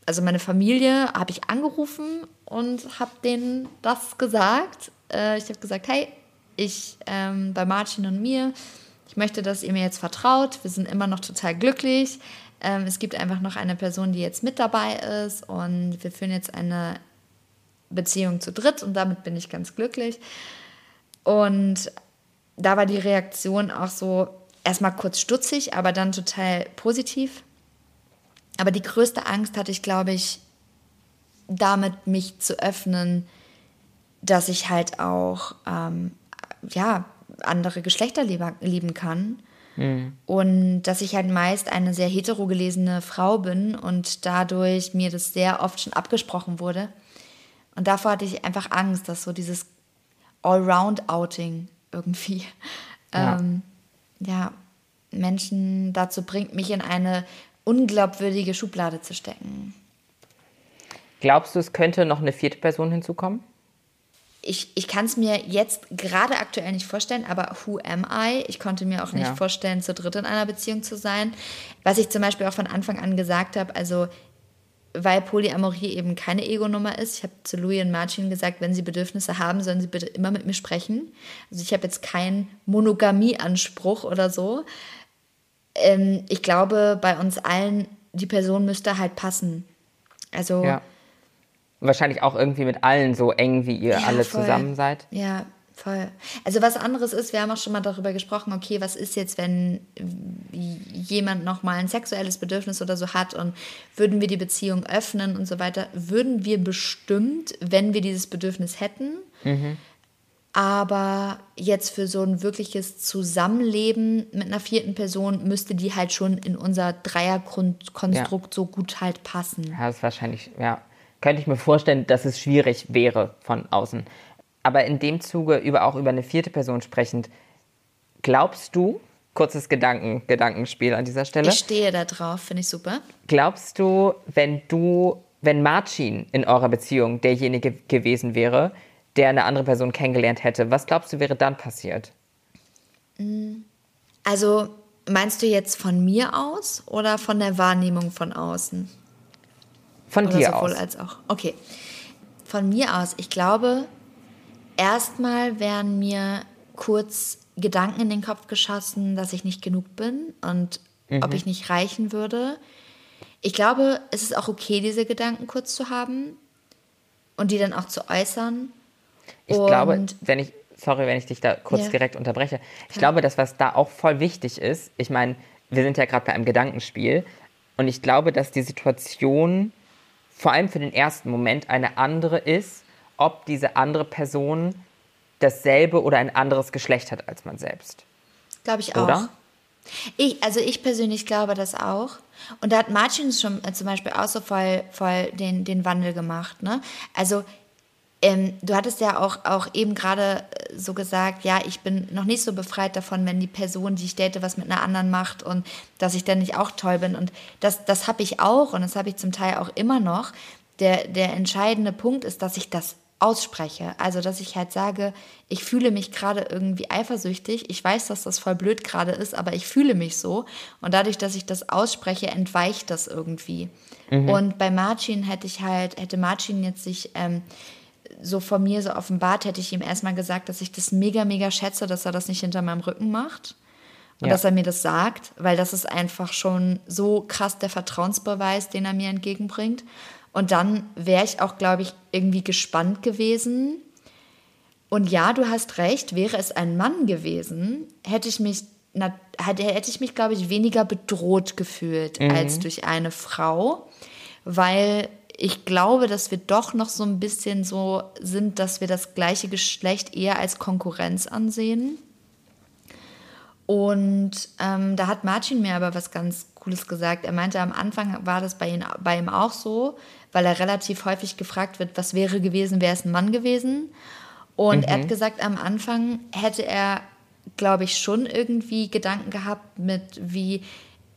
also meine Familie, habe ich angerufen und habe denen das gesagt. Äh, ich habe gesagt, hey, ich ähm, bei Martin und mir, ich möchte, dass ihr mir jetzt vertraut. Wir sind immer noch total glücklich. Ähm, es gibt einfach noch eine Person, die jetzt mit dabei ist und wir führen jetzt eine Beziehung zu dritt und damit bin ich ganz glücklich. Und da war die Reaktion auch so erstmal kurz stutzig, aber dann total positiv. Aber die größte Angst hatte ich, glaube ich, damit mich zu öffnen, dass ich halt auch ähm, ja, andere Geschlechter lieben kann Mhm. Und dass ich halt meist eine sehr heterogelesene Frau bin und dadurch mir das sehr oft schon abgesprochen wurde. Und davor hatte ich einfach Angst, dass so dieses Allround-Outing irgendwie ja. Ähm, ja, Menschen dazu bringt, mich in eine unglaubwürdige Schublade zu stecken. Glaubst du, es könnte noch eine vierte Person hinzukommen? Ich, ich kann es mir jetzt gerade aktuell nicht vorstellen, aber who am I? Ich konnte mir auch nicht ja. vorstellen, zu dritt in einer Beziehung zu sein. Was ich zum Beispiel auch von Anfang an gesagt habe, also weil Polyamorie eben keine Ego-Nummer ist. Ich habe zu Louis und Martin gesagt, wenn sie Bedürfnisse haben, sollen sie bitte immer mit mir sprechen. Also ich habe jetzt keinen Monogamie-Anspruch oder so. Ähm, ich glaube, bei uns allen, die Person müsste halt passen. Also ja wahrscheinlich auch irgendwie mit allen so eng, wie ihr ja, alle voll. zusammen seid. Ja, voll. Also was anderes ist, wir haben auch schon mal darüber gesprochen, okay, was ist jetzt, wenn jemand nochmal ein sexuelles Bedürfnis oder so hat und würden wir die Beziehung öffnen und so weiter, würden wir bestimmt, wenn wir dieses Bedürfnis hätten. Mhm. Aber jetzt für so ein wirkliches Zusammenleben mit einer vierten Person müsste die halt schon in unser Dreierkonstrukt ja. so gut halt passen. Ja, das ist wahrscheinlich, ja. Könnte ich mir vorstellen, dass es schwierig wäre von außen. Aber in dem Zuge über, auch über eine vierte Person sprechend, glaubst du, kurzes Gedanken, Gedankenspiel an dieser Stelle. Ich stehe da drauf, finde ich super. Glaubst du, wenn du, wenn Marcin in eurer Beziehung derjenige gewesen wäre, der eine andere Person kennengelernt hätte, was glaubst du, wäre dann passiert? Also meinst du jetzt von mir aus oder von der Wahrnehmung von außen? Von oder dir sowohl aus. als auch. Okay. Von mir aus. Ich glaube, erstmal wären mir kurz Gedanken in den Kopf geschossen, dass ich nicht genug bin und mhm. ob ich nicht reichen würde. Ich glaube, es ist auch okay, diese Gedanken kurz zu haben und die dann auch zu äußern. Ich und glaube, wenn ich, sorry, wenn ich dich da kurz ja. direkt unterbreche, ich ja. glaube, dass was da auch voll wichtig ist, ich meine, wir sind ja gerade bei einem Gedankenspiel und ich glaube, dass die Situation vor allem für den ersten Moment eine andere ist, ob diese andere Person dasselbe oder ein anderes Geschlecht hat als man selbst. Glaube ich auch. Oder? Ich, also ich persönlich glaube das auch. Und da hat Martin schon äh, zum Beispiel auch so voll, voll den, den Wandel gemacht. Ne? Also ähm, du hattest ja auch, auch eben gerade äh, so gesagt, ja, ich bin noch nicht so befreit davon, wenn die Person, die ich date, was mit einer anderen macht und dass ich dann nicht auch toll bin. Und das, das habe ich auch und das habe ich zum Teil auch immer noch. Der, der entscheidende Punkt ist, dass ich das ausspreche. Also, dass ich halt sage, ich fühle mich gerade irgendwie eifersüchtig. Ich weiß, dass das voll blöd gerade ist, aber ich fühle mich so. Und dadurch, dass ich das ausspreche, entweicht das irgendwie. Mhm. Und bei Marcin hätte ich halt, hätte Marcin jetzt sich ähm, so von mir so offenbart, hätte ich ihm erstmal gesagt, dass ich das mega, mega schätze, dass er das nicht hinter meinem Rücken macht. Und ja. dass er mir das sagt, weil das ist einfach schon so krass der Vertrauensbeweis, den er mir entgegenbringt. Und dann wäre ich auch, glaube ich, irgendwie gespannt gewesen. Und ja, du hast recht, wäre es ein Mann gewesen, hätte ich mich, hätte ich mich, glaube ich, weniger bedroht gefühlt mhm. als durch eine Frau, weil ich glaube, dass wir doch noch so ein bisschen so sind, dass wir das gleiche Geschlecht eher als Konkurrenz ansehen. Und ähm, da hat Martin mir aber was ganz Cooles gesagt. Er meinte, am Anfang war das bei, ihn, bei ihm auch so, weil er relativ häufig gefragt wird, was wäre gewesen, wäre es ein Mann gewesen. Und mhm. er hat mhm. gesagt, am Anfang hätte er, glaube ich, schon irgendwie Gedanken gehabt mit, wie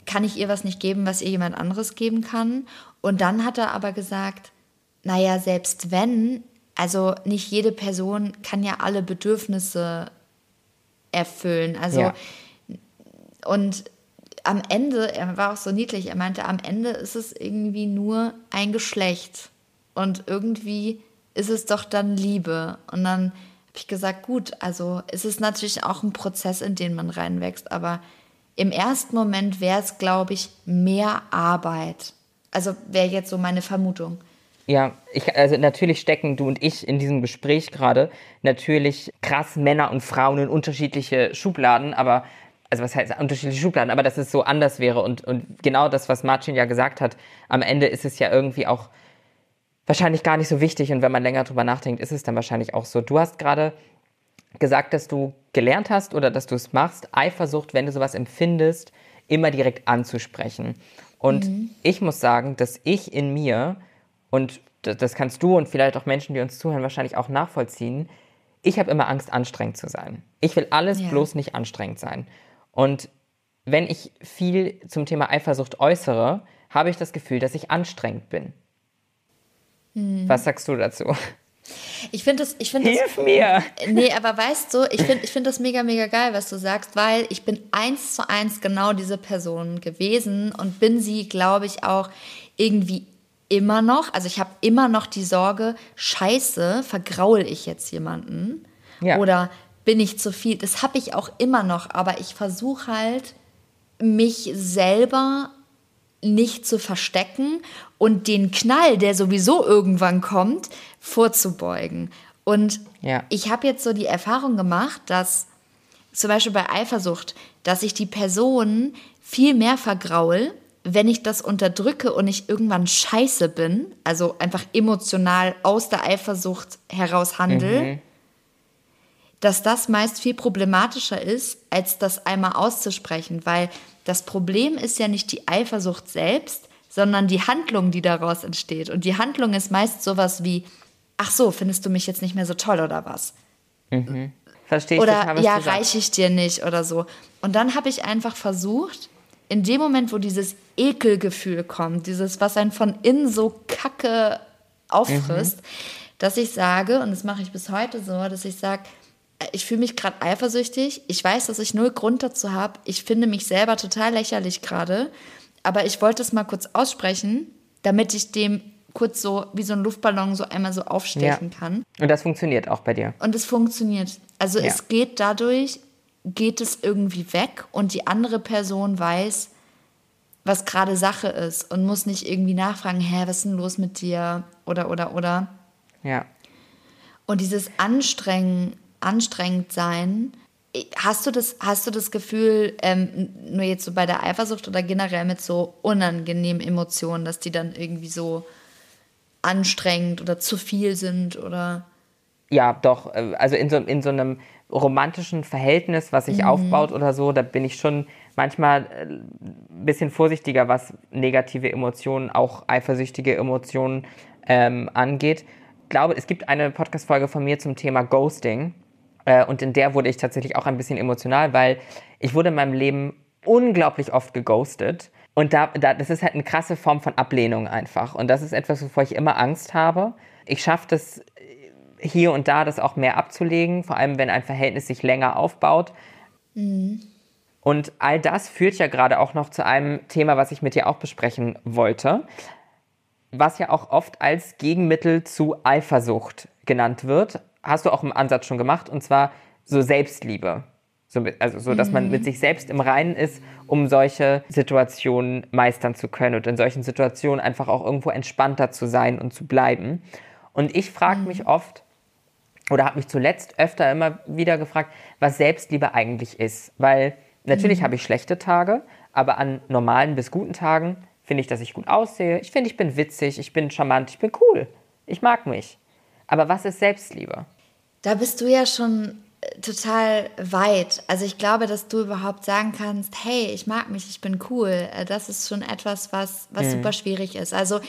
kann ich ihr was nicht geben, was ihr jemand anderes geben kann. Und dann hat er aber gesagt, naja, selbst wenn, also nicht jede Person kann ja alle Bedürfnisse erfüllen. Also ja. und am Ende, er war auch so niedlich, er meinte, am Ende ist es irgendwie nur ein Geschlecht. Und irgendwie ist es doch dann Liebe. Und dann habe ich gesagt, gut, also es ist natürlich auch ein Prozess, in den man reinwächst, aber im ersten Moment wäre es, glaube ich, mehr Arbeit. Also wäre jetzt so meine Vermutung. Ja, ich, also natürlich stecken du und ich in diesem Gespräch gerade natürlich krass Männer und Frauen in unterschiedliche Schubladen, aber also was heißt unterschiedliche Schubladen, aber dass es so anders wäre und, und genau das, was Martin ja gesagt hat, am Ende ist es ja irgendwie auch wahrscheinlich gar nicht so wichtig und wenn man länger drüber nachdenkt, ist es dann wahrscheinlich auch so. Du hast gerade gesagt, dass du gelernt hast oder dass du es machst, Eifersucht, wenn du sowas empfindest, immer direkt anzusprechen. Und mhm. ich muss sagen, dass ich in mir, und das kannst du und vielleicht auch Menschen, die uns zuhören, wahrscheinlich auch nachvollziehen, ich habe immer Angst, anstrengend zu sein. Ich will alles ja. bloß nicht anstrengend sein. Und wenn ich viel zum Thema Eifersucht äußere, habe ich das Gefühl, dass ich anstrengend bin. Hm. Was sagst du dazu? Ich finde das, ich finde Hilf das, mir! Nee, aber weißt du, ich finde ich find das mega, mega geil, was du sagst, weil ich bin eins zu eins genau diese Person gewesen und bin sie, glaube ich, auch irgendwie immer noch. Also ich habe immer noch die Sorge, scheiße, vergraul ich jetzt jemanden? Ja. Oder bin ich zu viel. Das habe ich auch immer noch, aber ich versuche halt, mich selber nicht zu verstecken und den Knall, der sowieso irgendwann kommt, vorzubeugen. Und ja. ich habe jetzt so die Erfahrung gemacht, dass zum Beispiel bei Eifersucht, dass ich die Person viel mehr vergraul, wenn ich das unterdrücke und ich irgendwann scheiße bin, also einfach emotional aus der Eifersucht heraus handel, mhm dass das meist viel problematischer ist, als das einmal auszusprechen, weil das Problem ist ja nicht die Eifersucht selbst, sondern die Handlung, die daraus entsteht. Und die Handlung ist meist sowas wie, ach so, findest du mich jetzt nicht mehr so toll oder was? Mhm. Verstehe ich Oder total, ja, reiche ich dir nicht oder so. Und dann habe ich einfach versucht, in dem Moment, wo dieses Ekelgefühl kommt, dieses, was einen von innen so kacke auffrisst, mhm. dass ich sage, und das mache ich bis heute so, dass ich sage, ich fühle mich gerade eifersüchtig, ich weiß, dass ich null Grund dazu habe, ich finde mich selber total lächerlich gerade, aber ich wollte es mal kurz aussprechen, damit ich dem kurz so wie so ein Luftballon so einmal so aufstechen ja. kann. Und das funktioniert auch bei dir. Und es funktioniert. Also ja. es geht dadurch, geht es irgendwie weg und die andere Person weiß, was gerade Sache ist und muss nicht irgendwie nachfragen, hä, was ist denn los mit dir? Oder, oder, oder. Ja. Und dieses Anstrengen, anstrengend sein, hast du das, hast du das Gefühl, ähm, nur jetzt so bei der Eifersucht oder generell mit so unangenehmen Emotionen, dass die dann irgendwie so anstrengend oder zu viel sind oder? Ja, doch. Also in so, in so einem romantischen Verhältnis, was sich mhm. aufbaut oder so, da bin ich schon manchmal ein äh, bisschen vorsichtiger, was negative Emotionen, auch eifersüchtige Emotionen ähm, angeht. Ich glaube, es gibt eine Podcast-Folge von mir zum Thema Ghosting. Äh, und in der wurde ich tatsächlich auch ein bisschen emotional, weil ich wurde in meinem Leben unglaublich oft geghostet. Und da, da, das ist halt eine krasse Form von Ablehnung einfach. Und das ist etwas, wovor ich immer Angst habe. Ich schaffe das hier und da, das auch mehr abzulegen, vor allem wenn ein Verhältnis sich länger aufbaut. Mhm. Und all das führt ja gerade auch noch zu einem Thema, was ich mit dir auch besprechen wollte, was ja auch oft als Gegenmittel zu Eifersucht genannt wird. Hast du auch im Ansatz schon gemacht, und zwar so Selbstliebe. So, also so, dass man mit mhm. sich selbst im Reinen ist, um solche Situationen meistern zu können und in solchen Situationen einfach auch irgendwo entspannter zu sein und zu bleiben. Und ich frage mich mhm. oft, oder habe mich zuletzt öfter immer wieder gefragt, was Selbstliebe eigentlich ist. Weil natürlich mhm. habe ich schlechte Tage, aber an normalen bis guten Tagen finde ich, dass ich gut aussehe. Ich finde, ich bin witzig, ich bin charmant, ich bin cool. Ich mag mich. Aber was ist Selbstliebe? Da bist du ja schon total weit. Also ich glaube, dass du überhaupt sagen kannst, hey, ich mag mich, ich bin cool. Äh, das ist schon etwas, was, was mhm. super schwierig ist. Also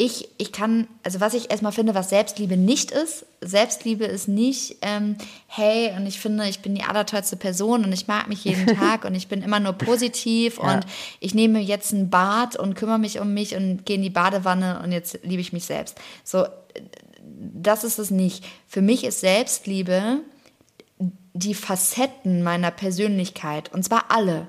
ich, ich kann, also was ich erstmal finde, was Selbstliebe nicht ist, Selbstliebe ist nicht, ähm, hey, und ich finde, ich bin die allertollste Person und ich mag mich jeden Tag und ich bin immer nur positiv ja. und ich nehme jetzt ein Bad und kümmere mich um mich und gehe in die Badewanne und jetzt liebe ich mich selbst. So, das ist es nicht. Für mich ist Selbstliebe, die Facetten meiner Persönlichkeit, und zwar alle.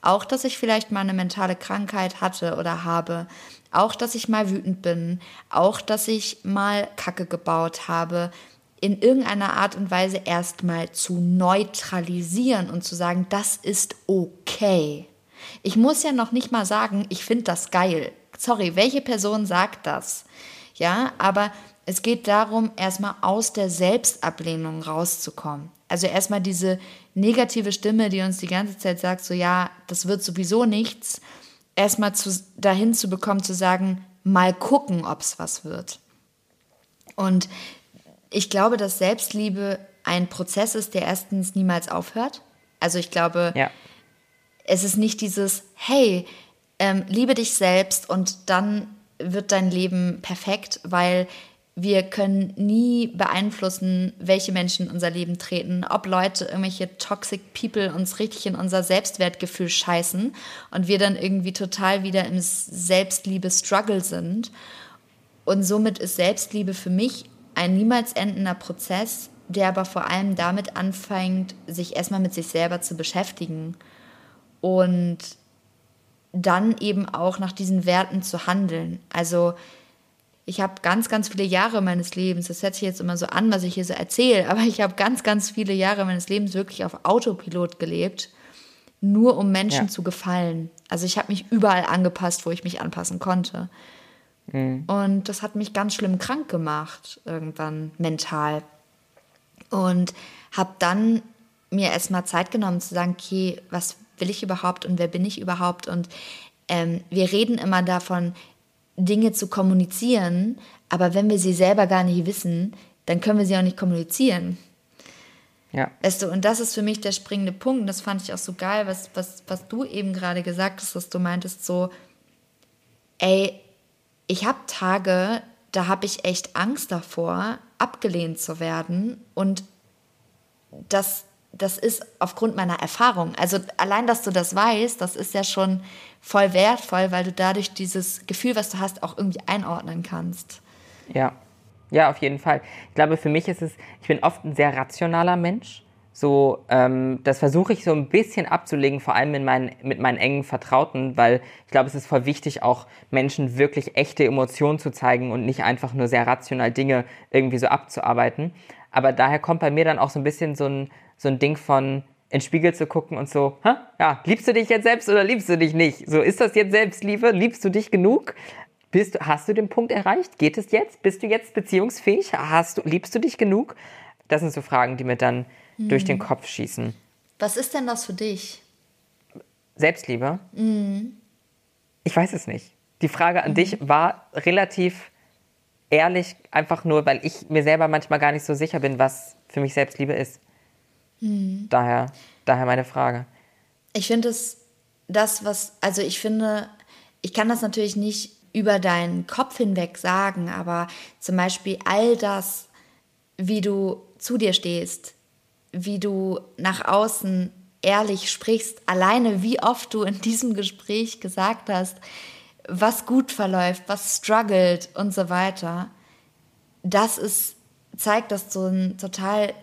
Auch, dass ich vielleicht mal eine mentale Krankheit hatte oder habe. Auch, dass ich mal wütend bin. Auch, dass ich mal Kacke gebaut habe. In irgendeiner Art und Weise erstmal zu neutralisieren und zu sagen, das ist okay. Ich muss ja noch nicht mal sagen, ich finde das geil. Sorry, welche Person sagt das? Ja, aber es geht darum, erstmal aus der Selbstablehnung rauszukommen. Also erstmal diese negative Stimme, die uns die ganze Zeit sagt, so ja, das wird sowieso nichts, erstmal zu, dahin zu bekommen, zu sagen, mal gucken, ob es was wird. Und ich glaube, dass Selbstliebe ein Prozess ist, der erstens niemals aufhört. Also ich glaube, ja. es ist nicht dieses, hey, ähm, liebe dich selbst und dann wird dein Leben perfekt, weil wir können nie beeinflussen, welche Menschen in unser Leben treten, ob Leute, irgendwelche toxic people uns richtig in unser Selbstwertgefühl scheißen und wir dann irgendwie total wieder im Selbstliebe-Struggle sind. Und somit ist Selbstliebe für mich ein niemals endender Prozess, der aber vor allem damit anfängt, sich erstmal mit sich selber zu beschäftigen und dann eben auch nach diesen Werten zu handeln. Also ich habe ganz, ganz viele Jahre meines Lebens, das hört sich jetzt immer so an, was ich hier so erzähle, aber ich habe ganz, ganz viele Jahre meines Lebens wirklich auf Autopilot gelebt, nur um Menschen ja. zu gefallen. Also ich habe mich überall angepasst, wo ich mich anpassen konnte. Mhm. Und das hat mich ganz schlimm krank gemacht, irgendwann mental. Und habe dann mir erstmal Zeit genommen zu sagen, okay, was will ich überhaupt und wer bin ich überhaupt? Und ähm, wir reden immer davon, Dinge zu kommunizieren, aber wenn wir sie selber gar nicht wissen, dann können wir sie auch nicht kommunizieren. Ja. Weißt du, und das ist für mich der springende Punkt. Das fand ich auch so geil, was, was, was du eben gerade gesagt hast, dass du meintest so, ey, ich habe Tage, da habe ich echt Angst davor, abgelehnt zu werden. Und das, das ist aufgrund meiner Erfahrung. Also allein, dass du das weißt, das ist ja schon voll wertvoll, weil du dadurch dieses Gefühl, was du hast, auch irgendwie einordnen kannst. Ja, ja, auf jeden Fall. Ich glaube, für mich ist es, ich bin oft ein sehr rationaler Mensch. So, ähm, das versuche ich so ein bisschen abzulegen, vor allem in meinen, mit meinen engen Vertrauten, weil ich glaube, es ist voll wichtig, auch Menschen wirklich echte Emotionen zu zeigen und nicht einfach nur sehr rational Dinge irgendwie so abzuarbeiten. Aber daher kommt bei mir dann auch so ein bisschen so ein, so ein Ding von, in den Spiegel zu gucken und so, Hä? ja, liebst du dich jetzt selbst oder liebst du dich nicht? So, ist das jetzt Selbstliebe? Liebst du dich genug? Bist, hast du den Punkt erreicht? Geht es jetzt? Bist du jetzt beziehungsfähig? Hast du, liebst du dich genug? Das sind so Fragen, die mir dann mhm. durch den Kopf schießen. Was ist denn das für dich? Selbstliebe? Mhm. Ich weiß es nicht. Die Frage an mhm. dich war relativ ehrlich, einfach nur, weil ich mir selber manchmal gar nicht so sicher bin, was für mich Selbstliebe ist. Mhm. Daher, daher meine Frage. Ich finde es das, was, also ich finde, ich kann das natürlich nicht über deinen Kopf hinweg sagen, aber zum Beispiel all das, wie du zu dir stehst, wie du nach außen ehrlich sprichst, alleine wie oft du in diesem Gespräch gesagt hast, was gut verläuft, was struggelt und so weiter, das ist, zeigt, dass du einen total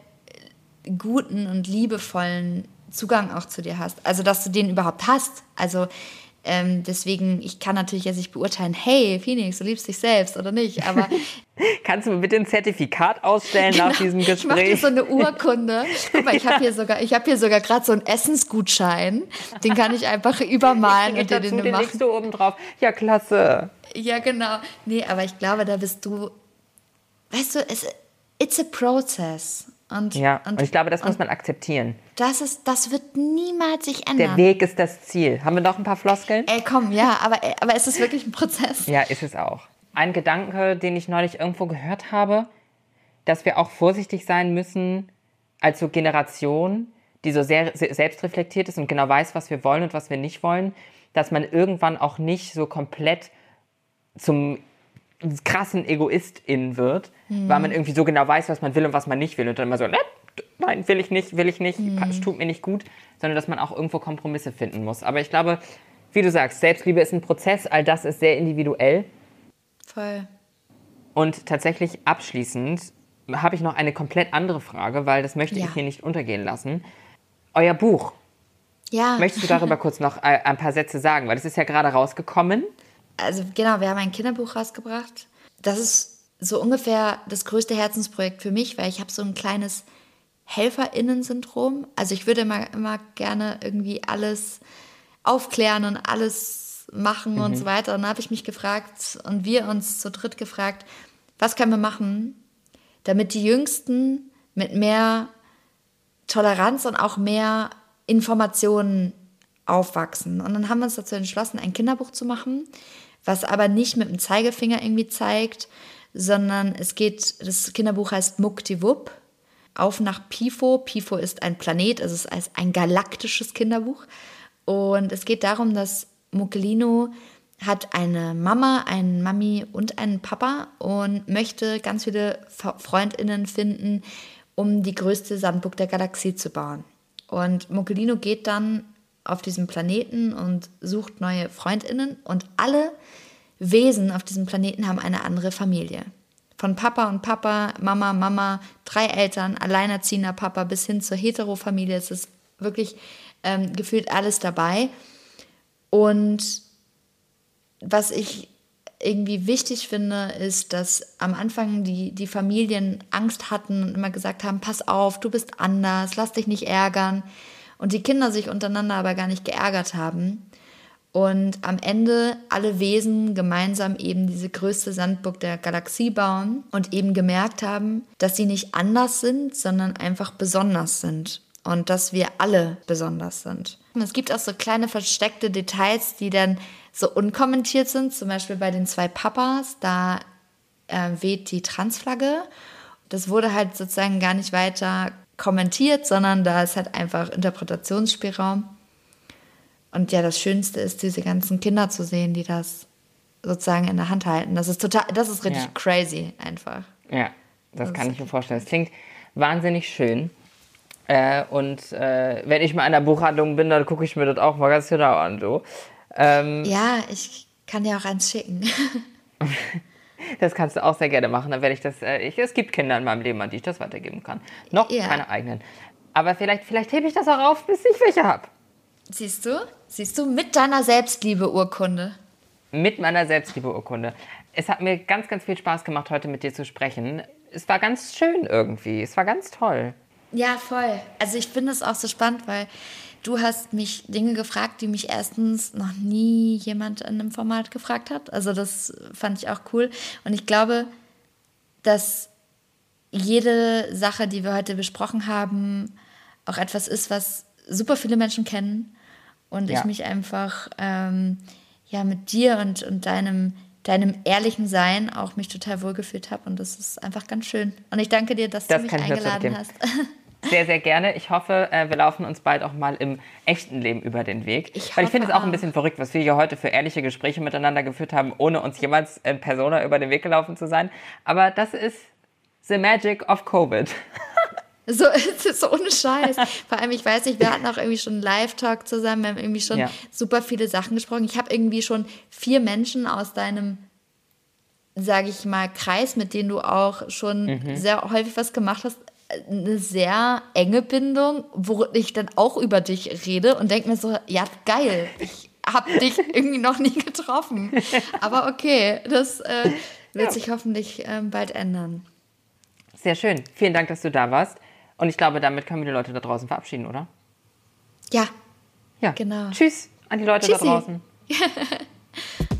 guten und liebevollen Zugang auch zu dir hast. Also, dass du den überhaupt hast. Also, ähm, deswegen, ich kann natürlich jetzt nicht beurteilen, hey, Phoenix, du liebst dich selbst oder nicht, aber... Kannst du mir bitte ein Zertifikat ausstellen genau, nach diesem Gespräch? Ich mache dir so eine Urkunde. Guck mal, ich habe hier sogar, ich hier sogar gerade so einen Essensgutschein. Den kann ich einfach übermalen und dir den, den machen. legst du oben drauf. Ja, klasse. Ja, genau. Nee, aber ich glaube, da bist du, weißt du, es, it's a process. Und, ja, und, und ich glaube, das muss man akzeptieren. Das, ist, das wird niemals sich ändern. Der Weg ist das Ziel. Haben wir noch ein paar Floskeln? Ey, komm, ja, aber, aber es ist wirklich ein Prozess. Ja, ist es auch. Ein Gedanke, den ich neulich irgendwo gehört habe, dass wir auch vorsichtig sein müssen als so Generation, die so sehr, sehr selbstreflektiert ist und genau weiß, was wir wollen und was wir nicht wollen, dass man irgendwann auch nicht so komplett zum krassen Egoistin wird, mhm. weil man irgendwie so genau weiß, was man will und was man nicht will. Und dann immer so, ne, nein, will ich nicht, will ich nicht, mhm. tut mir nicht gut, sondern dass man auch irgendwo Kompromisse finden muss. Aber ich glaube, wie du sagst, Selbstliebe ist ein Prozess, all das ist sehr individuell. Voll. Und tatsächlich abschließend habe ich noch eine komplett andere Frage, weil das möchte ja. ich hier nicht untergehen lassen. Euer Buch. Ja. Möchtest du darüber kurz noch äh, ein paar Sätze sagen? Weil das ist ja gerade rausgekommen also genau, wir haben ein Kinderbuch rausgebracht. Das ist so ungefähr das größte Herzensprojekt für mich, weil ich habe so ein kleines Helferinnen-Syndrom. Also ich würde immer, immer gerne irgendwie alles aufklären und alles machen mhm. und so weiter. Und dann habe ich mich gefragt und wir uns zu dritt gefragt, was können wir machen, damit die Jüngsten mit mehr Toleranz und auch mehr Informationen aufwachsen. Und dann haben wir uns dazu entschlossen, ein Kinderbuch zu machen, was aber nicht mit dem Zeigefinger irgendwie zeigt, sondern es geht, das Kinderbuch heißt Muktiwupp, auf nach Pifo. Pifo ist ein Planet, also es ist ein galaktisches Kinderbuch. Und es geht darum, dass Muckelino hat eine Mama, einen Mami und einen Papa und möchte ganz viele Freundinnen finden, um die größte Sandburg der Galaxie zu bauen. Und Muggelino geht dann auf diesem Planeten und sucht neue Freundinnen und alle Wesen auf diesem Planeten haben eine andere Familie. Von Papa und Papa, Mama, Mama, drei Eltern, alleinerziehender Papa bis hin zur Heterofamilie. Es ist wirklich ähm, gefühlt alles dabei. Und was ich irgendwie wichtig finde, ist, dass am Anfang die, die Familien Angst hatten und immer gesagt haben, pass auf, du bist anders, lass dich nicht ärgern und die Kinder sich untereinander aber gar nicht geärgert haben. Und am Ende alle Wesen gemeinsam eben diese größte Sandburg der Galaxie bauen und eben gemerkt haben, dass sie nicht anders sind, sondern einfach besonders sind. Und dass wir alle besonders sind. Es gibt auch so kleine versteckte Details, die dann so unkommentiert sind. Zum Beispiel bei den zwei Papas, da äh, weht die Transflagge. Das wurde halt sozusagen gar nicht weiter kommentiert, sondern da ist halt einfach Interpretationsspielraum. Und ja, das Schönste ist, diese ganzen Kinder zu sehen, die das sozusagen in der Hand halten. Das ist total, das ist richtig ja. crazy einfach. Ja, das, das kann ich mir vorstellen. Es klingt wahnsinnig schön. Äh, und äh, wenn ich mal in der Buchhandlung bin, dann gucke ich mir das auch mal ganz genau an. So. Ähm, ja, ich kann dir auch eins schicken. das kannst du auch sehr gerne machen. Dann werde ich das. Äh, ich, es gibt Kinder in meinem Leben, an die ich das weitergeben kann. Noch ja. keine eigenen. Aber vielleicht, vielleicht hebe ich das auch auf, bis ich welche habe. Siehst du? Siehst du, mit deiner Selbstliebe-Urkunde. Mit meiner Selbstliebe-Urkunde. Es hat mir ganz, ganz viel Spaß gemacht, heute mit dir zu sprechen. Es war ganz schön irgendwie. Es war ganz toll. Ja, voll. Also ich finde es auch so spannend, weil du hast mich Dinge gefragt, die mich erstens noch nie jemand in einem Format gefragt hat. Also das fand ich auch cool. Und ich glaube, dass jede Sache, die wir heute besprochen haben, auch etwas ist, was super viele Menschen kennen. Und ja. ich mich einfach ähm, ja, mit dir und, und deinem deinem ehrlichen Sein auch mich total wohlgefühlt habe und das ist einfach ganz schön. Und ich danke dir, dass das du mich eingeladen hast. Sehr, sehr gerne. Ich hoffe, äh, wir laufen uns bald auch mal im echten Leben über den Weg. Ich Weil ich finde es auch ein bisschen verrückt, was wir hier heute für ehrliche Gespräche miteinander geführt haben, ohne uns jemals in Persona über den Weg gelaufen zu sein. Aber das ist the magic of Covid. So, es ist so ohne Scheiß. Vor allem, ich weiß nicht, wir hatten auch irgendwie schon einen Live-Talk zusammen, wir haben irgendwie schon ja. super viele Sachen gesprochen. Ich habe irgendwie schon vier Menschen aus deinem, sage ich mal, Kreis, mit denen du auch schon mhm. sehr häufig was gemacht hast, eine sehr enge Bindung, wo ich dann auch über dich rede und denke mir so, ja, geil, ich habe dich irgendwie noch nie getroffen. Aber okay, das äh, wird ja. sich hoffentlich äh, bald ändern. Sehr schön. Vielen Dank, dass du da warst. Und ich glaube, damit können wir die Leute da draußen verabschieden, oder? Ja. Ja. Genau. Tschüss an die Leute Tschüssi. da draußen.